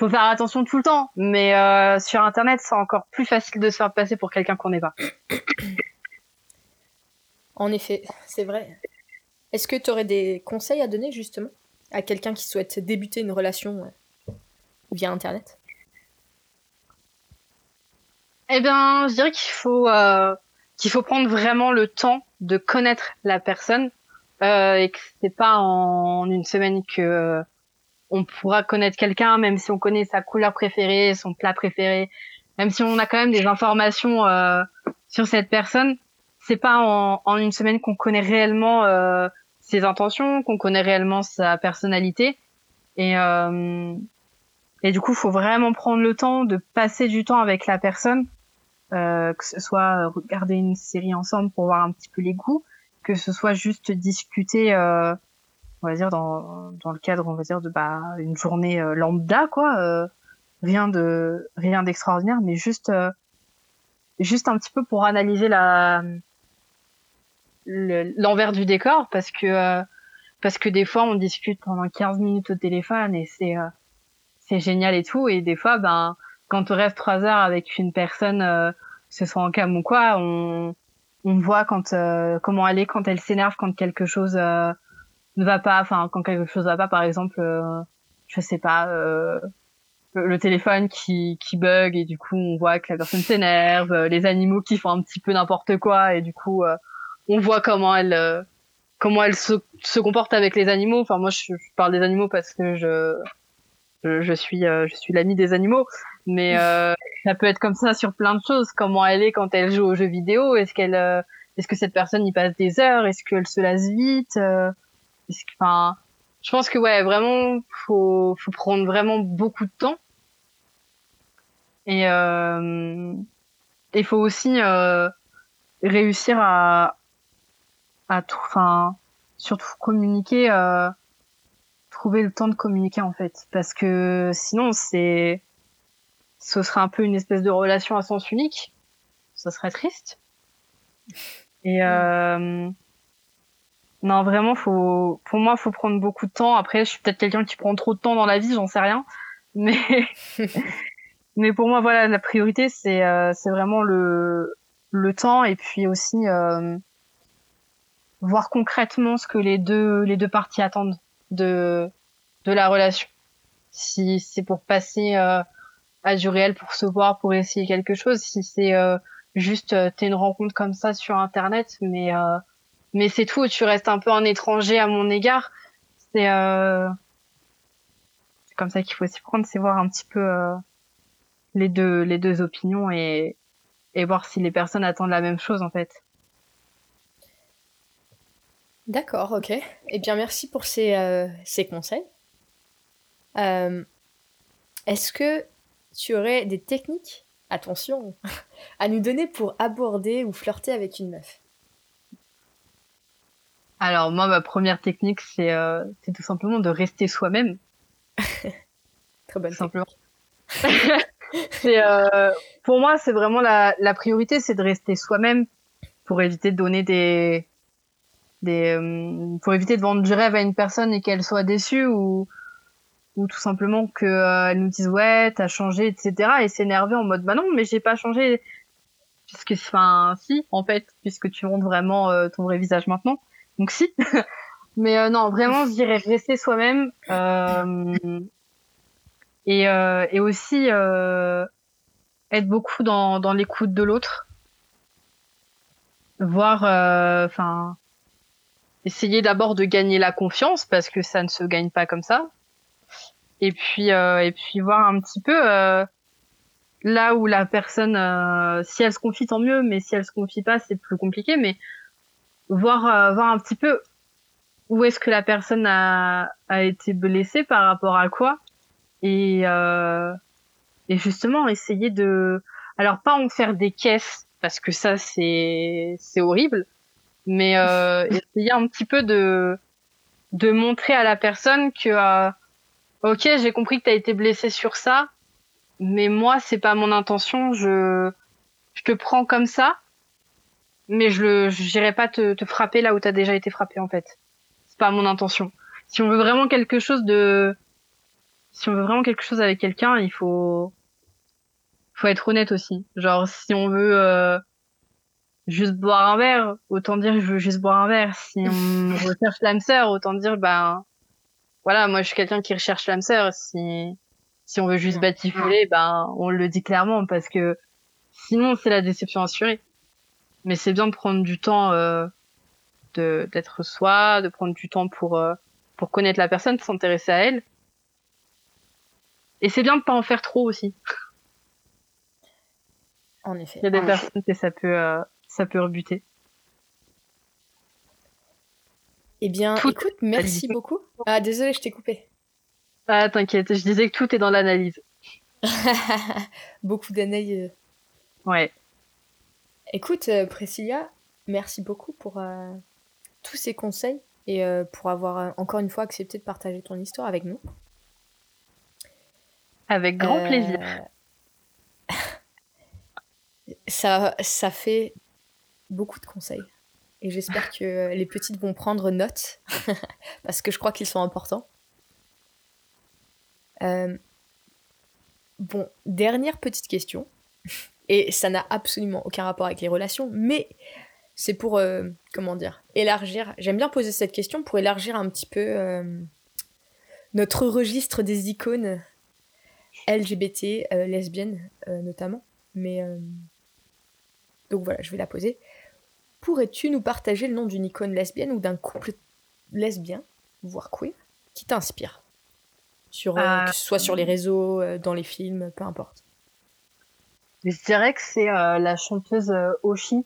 faut faire attention tout le temps, mais euh, sur Internet, c'est encore plus facile de se faire passer pour quelqu'un qu'on n'est pas. En effet, c'est vrai. Est-ce que tu aurais des conseils à donner justement à quelqu'un qui souhaite débuter une relation euh, via Internet? Eh bien, je dirais qu'il faut euh, qu'il faut prendre vraiment le temps de connaître la personne et que c'est pas en une semaine que on pourra connaître quelqu'un, même si on connaît sa couleur préférée, son plat préféré, même si on a quand même des informations euh, sur cette personne, c'est pas en, en, une semaine qu'on connaît réellement euh, ses intentions, qu'on connaît réellement sa personnalité. Et, euh, et du coup, faut vraiment prendre le temps de passer du temps avec la personne, euh, que ce soit regarder une série ensemble pour voir un petit peu les goûts, que ce soit juste discuter euh, on va dire dans, dans le cadre on va dire de bah une journée euh, lambda quoi euh, rien de rien d'extraordinaire mais juste euh, juste un petit peu pour analyser la l'envers du décor parce que parce que des fois on discute pendant 15 minutes au téléphone et c'est c'est génial et tout. Et des fois ben quand on reste trois heures avec une personne que ce soit en cam ou quoi on on voit quand comment elle est quand elle s'énerve quand quelque chose ne va pas, enfin quand quelque chose va pas, par exemple, euh, je sais pas, euh, le, téléphone qui, qui bug et du coup on voit que la personne s'énerve, euh, les animaux qui font un petit peu n'importe quoi et du coup on voit comment elle comment elle se, se comporte avec les animaux. Enfin moi je, parle des animaux parce que je je, suis je suis l'amie des animaux, mais ça peut être comme ça sur plein de choses. Comment elle est quand elle joue aux jeux vidéo? Est-ce qu'elle est-ce que cette personne y passe des heures? Est-ce qu'elle se lasse vite Enfin, je pense que ouais, vraiment, faut, faut prendre vraiment beaucoup de temps. Et euh, il faut aussi euh, réussir à, à tout, enfin, surtout communiquer, euh, trouver le temps de communiquer en fait, parce que sinon c'est, ce serait un peu une espèce de relation à sens unique. Ça serait triste. Et euh, non, vraiment, faut, pour moi, faut prendre beaucoup de temps. Après, je suis peut-être quelqu'un qui prend trop de temps dans la vie, j'en sais rien. Mais, <laughs> mais pour moi, voilà, la priorité, c'est, euh, c'est vraiment le, le temps et puis aussi euh, voir concrètement ce que les deux, les deux parties attendent de, de la relation. Si c'est pour passer euh, à du réel, pour se voir, pour essayer quelque chose, si c'est euh, juste euh, t'es une rencontre comme ça sur Internet, mais mais c'est tout, tu restes un peu un étranger à mon égard. c'est c'est comme ça qu'il faut s'y prendre, c'est voir un petit peu les deux les deux opinions et et voir si les personnes attendent la même chose en fait. D'accord, ok. Eh bien, merci pour ces, euh, ces conseils. Euh, est-ce que tu aurais des techniques, attention, <laughs> à nous donner pour aborder ou flirter avec une meuf? Alors, moi, ma première technique, c'est euh, tout simplement de rester soi-même. <laughs> Très bonne simplement. <laughs> pour moi, c'est vraiment la, la priorité, c'est de rester soi-même pour éviter de donner des, des, euh, pour éviter de vendre du rêve à une personne et qu'elle soit déçue ou, ou tout simplement que euh, elle nous dise ouais t'as changé etc et s'énerver en mode bah non mais j'ai pas changé. Puisque enfin si en fait puisque tu montres vraiment euh, ton vrai visage maintenant. Donc si. <laughs> Mais non vraiment je dirais rester soi-même et, et aussi être beaucoup dans, dans l'écoute de l'autre. Voir enfin essayer d'abord de gagner la confiance parce que ça ne se gagne pas comme ça. Et puis euh, et puis voir un petit peu euh, là où la personne euh, si elle se confie tant mieux mais si elle se confie pas c'est plus compliqué mais voir voir un petit peu où est-ce que la personne a a été blessée par rapport à quoi et et justement essayer de alors pas en faire des caisses parce que ça c'est c'est horrible mais euh, <laughs> essayer un petit peu de de montrer à la personne que euh, ok j'ai compris que tu as été blessé sur ça mais moi c'est pas mon intention je je te prends comme ça mais je le j'irai pas te, te frapper là où tu as déjà été frappé en fait. C'est pas mon intention. Si on veut vraiment quelque chose de si on veut vraiment quelque chose avec quelqu'un il faut faut être honnête aussi. Genre si on veut euh, juste boire un verre, autant dire je veux juste boire un verre. Si on <laughs> recherche l'âme sœur, autant dire ben voilà, moi je suis quelqu'un qui recherche l'âme sœur. Si si on veut juste batifoler, ben on le dit clairement parce que sinon c'est la déception assurée. Mais c'est bien de prendre du temps euh, de d'être soi, de prendre du temps pour euh, pour connaître la personne, s'intéresser à elle. Et c'est bien de pas en faire trop aussi. En effet. Il y a des personnes que ça peut euh, ça peut rebuter. Eh bien, écoute, merci beaucoup. Ah, désolé, je t'ai coupé. Ah, t'inquiète, je disais que tout est dans l'analyse. <laughs> beaucoup d'analyse. Ouais. Écoute, euh, Priscilla, merci beaucoup pour euh, tous ces conseils et euh, pour avoir encore une fois accepté de partager ton histoire avec nous. Avec grand plaisir. <laughs> ça, ça fait beaucoup de conseils. Et j'espère <laughs> que les petites vont prendre note, <laughs> parce que je crois qu'ils sont importants. Euh, bon, dernière petite question, <laughs> et ça n'a absolument aucun rapport avec les relations, mais c'est pour, euh, comment dire, élargir. J'aime bien poser cette question pour élargir un petit peu euh, notre registre des icônes LGBT, lesbiennes notamment. Mais donc voilà, je vais la poser. Pourrais-tu nous partager le nom d'une icône lesbienne ou d'un couple lesbien, voire queer, qui t'inspire? Sur, euh, euh, Que ce soit sur les réseaux, euh, dans les films, peu importe. Je dirais que c'est la chanteuse Oshi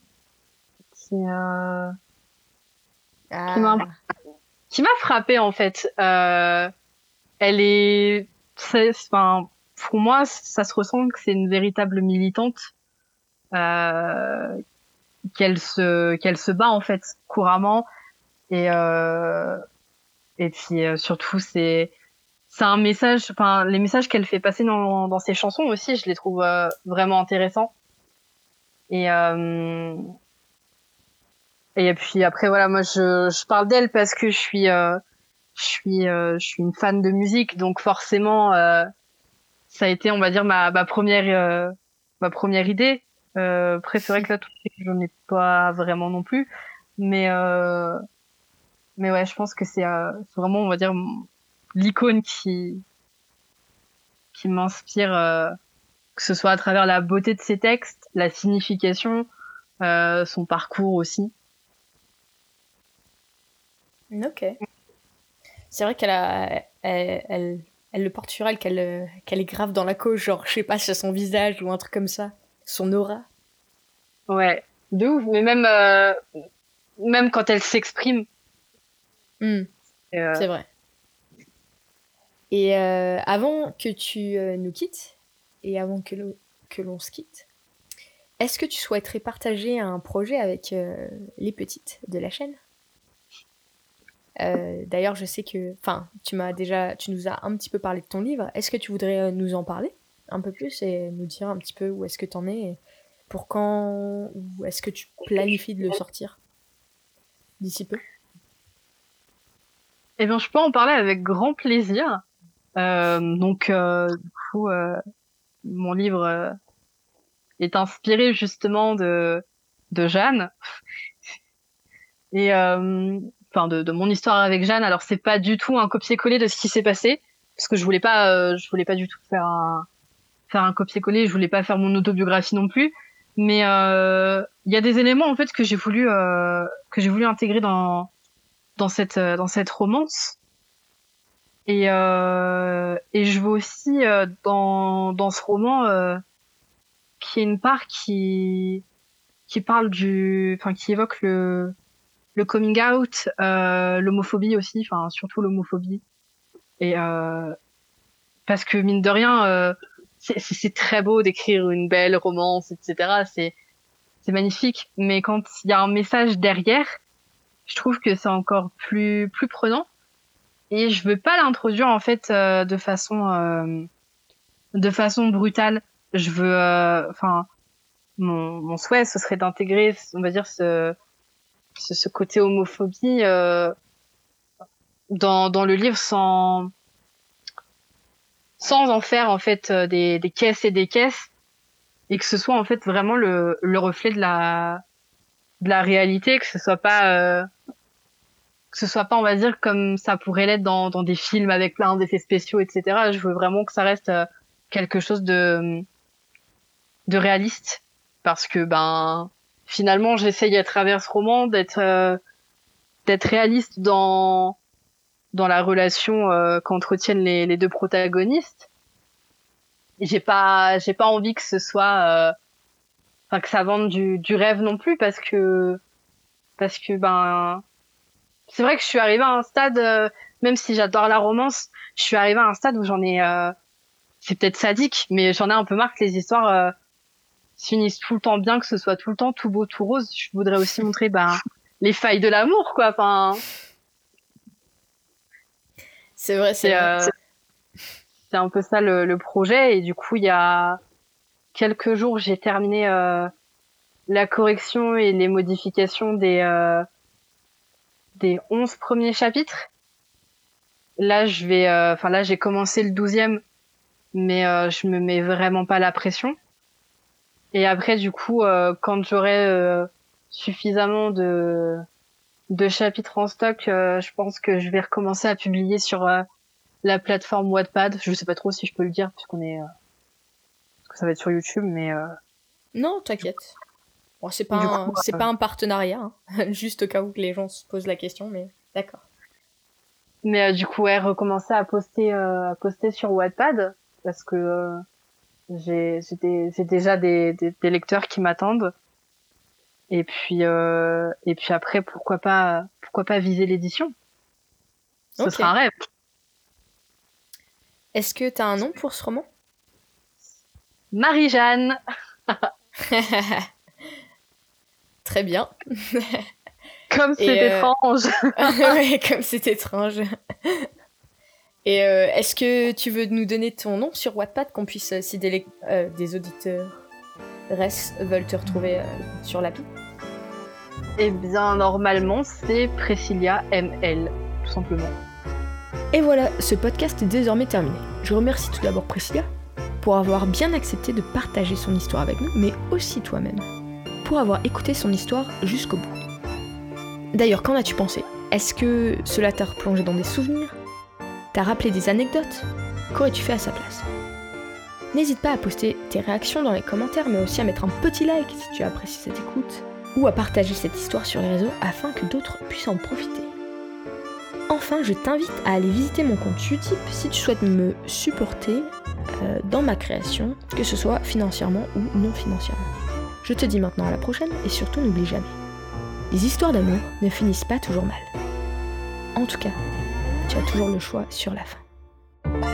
qui, ah. qui m'a frappé en fait. elle est, enfin, pour moi, ça se ressent que c'est une véritable militante euh, qu'elle se qu'elle se bat en fait couramment. Et euh, et puis euh, surtout c'est c'est un message enfin les messages qu'elle fait passer dans dans ses chansons aussi je les trouve euh, vraiment intéressants. Et euh, et puis après voilà moi je je parle d'elle parce que je suis je suis je suis une fan de musique. Donc forcément ça a été on va dire ma ma première ma première idée euh, après, c'est vrai que là, tout j'en ai pas vraiment non plus. Mais, euh, mais ouais, je pense que c'est euh, vraiment, on va dire, l'icône qui, qui m'inspire, euh, que ce soit à travers la beauté de ses textes, la signification, son parcours aussi. Ok. C'est vrai qu'elle a, elle, elle, le porte sur elle, qu'elle, qu'elle est grave dans la cause, genre, je sais pas, sur son visage ou un truc comme ça, son aura. Ouais, de ouf. Mais même, euh, même quand elle s'exprime. Hmm. Euh, C'est vrai. Et euh, avant que tu nous quittes, et avant que l'on se quitte, est-ce que tu souhaiterais partager un projet avec les petites de la chaîne? D'ailleurs, je sais que, enfin, tu m'as déjà, tu nous as un petit peu parlé de ton livre. Est-ce que tu voudrais nous en parler? Un peu plus et nous dire un petit peu où est-ce que tu en es pour quand Ou est-ce que tu planifies de le sortir d'ici peu? Eh bien, je peux en parler avec grand plaisir. Euh, donc, euh, du coup, euh, mon livre est inspiré justement de, de Jeanne. Et enfin de, de, mon histoire avec Jeanne. Alors c'est pas du tout un copier-coller de ce qui s'est passé, parce que je voulais pas, je voulais pas du tout faire un faire un copier-coller. Je voulais pas faire mon autobiographie non plus. Mais il euh, y a des éléments en fait que j'ai voulu euh, que j'ai voulu intégrer dans dans cette euh, dans cette romance. Et et je veux aussi dans dans ce roman euh, qui est une part qui qui parle du enfin qui évoque le le coming out, l'homophobie aussi, enfin surtout l'homophobie. Et parce que mine de rien c'est très beau d'écrire une belle romance, etc. C'est magnifique, mais quand il y a un message derrière, je trouve que c'est encore plus plus prenant. Et je veux pas l'introduire en fait euh, de façon euh, de façon brutale. Je veux, euh, enfin, mon, mon souhait ce serait d'intégrer, on va dire ce ce, ce côté homophobie dans dans le livre sans sans en faire en fait euh, des, des, caisses et des caisses et que ce soit en fait vraiment le, le reflet de la de la réalité que ce soit pas euh, que ce soit pas on va dire comme ça pourrait l'être dans, dans des films avec plein d'effets spéciaux etc je veux vraiment que ça reste euh, quelque chose de de réaliste parce que ben finalement j'essaye à travers ce roman d'être d'être réaliste dans dans la relation euh, qu'entretiennent les, les, deux protagonistes. J'ai pas, j'ai pas envie que ce soit, euh, enfin que ça vende du, du rêve non plus parce que, parce que ben, c'est vrai que je suis arrivée à un stade, euh, même si j'adore la romance, je suis arrivée à un stade où j'en ai, c'est peut-être sadique, mais j'en ai un peu marre que les histoires finissent tout le temps bien, que ce soit tout le temps tout beau, tout rose. Je voudrais aussi montrer ben les failles de l'amour, quoi. Enfin. C'est vrai, c'est euh, c'est un peu ça le, le, projet. Et du coup, il y a quelques jours, j'ai terminé euh, la correction et les modifications des euh, des 11 premiers chapitres. Là, je vais, euh, enfin là, j'ai commencé le 12e, mais euh, je me mets vraiment pas la pression. Et après, du coup, quand j'aurai suffisamment de de chapitres en stock, euh, je pense que je vais recommencer à publier sur euh, la plateforme Wattpad. Je sais pas trop si je peux le dire puisqu'on est, euh, parce que ça va être sur YouTube, mais. Non, t'inquiète. Bon, c'est pas, un... c'est pas un partenariat, hein. <laughs> juste au cas où les gens se posent la question, mais d'accord. Mais du coup, ouais, recommencer à poster, à poster sur Wattpad parce que j'ai, j'ai déjà des, des, des lecteurs qui m'attendent et puis, euh, et puis après, pourquoi pas, pourquoi pas viser l'édition? Ce sera un rêve. Est-ce que tu as un nom pour ce roman? Marie-Jeanne. <laughs> Très bien. <laughs> comme c'est euh, étrange. <laughs> oui, comme c'est étrange. Et euh, est-ce que tu veux nous donner ton nom sur Wattpad qu'on puisse, si des, des auditeurs? Restent, veulent te retrouver sur l'appli eh bien, normalement, c'est Priscilla ML, tout simplement. Et voilà, ce podcast est désormais terminé. Je remercie tout d'abord Priscilla pour avoir bien accepté de partager son histoire avec nous, mais aussi toi-même, pour avoir écouté son histoire jusqu'au bout. D'ailleurs, qu'en as-tu pensé? Est-ce que cela t'a replongé dans des souvenirs? T'as rappelé des anecdotes? Qu'aurais-tu fait à sa place? N'hésite pas à poster tes réactions dans les commentaires, mais aussi à mettre un petit like si tu apprécies cette écoute ou à partager cette histoire sur les réseaux afin que d'autres puissent en profiter. enfin, je t'invite à aller visiter mon compte Utip si tu souhaites me supporter euh, dans ma création, que ce soit financièrement ou non financièrement. Je te dis maintenant à la prochaine et surtout n'oublie jamais. Les histoires d'amour ne finissent pas toujours mal. En tout cas, tu as toujours le choix sur la fin.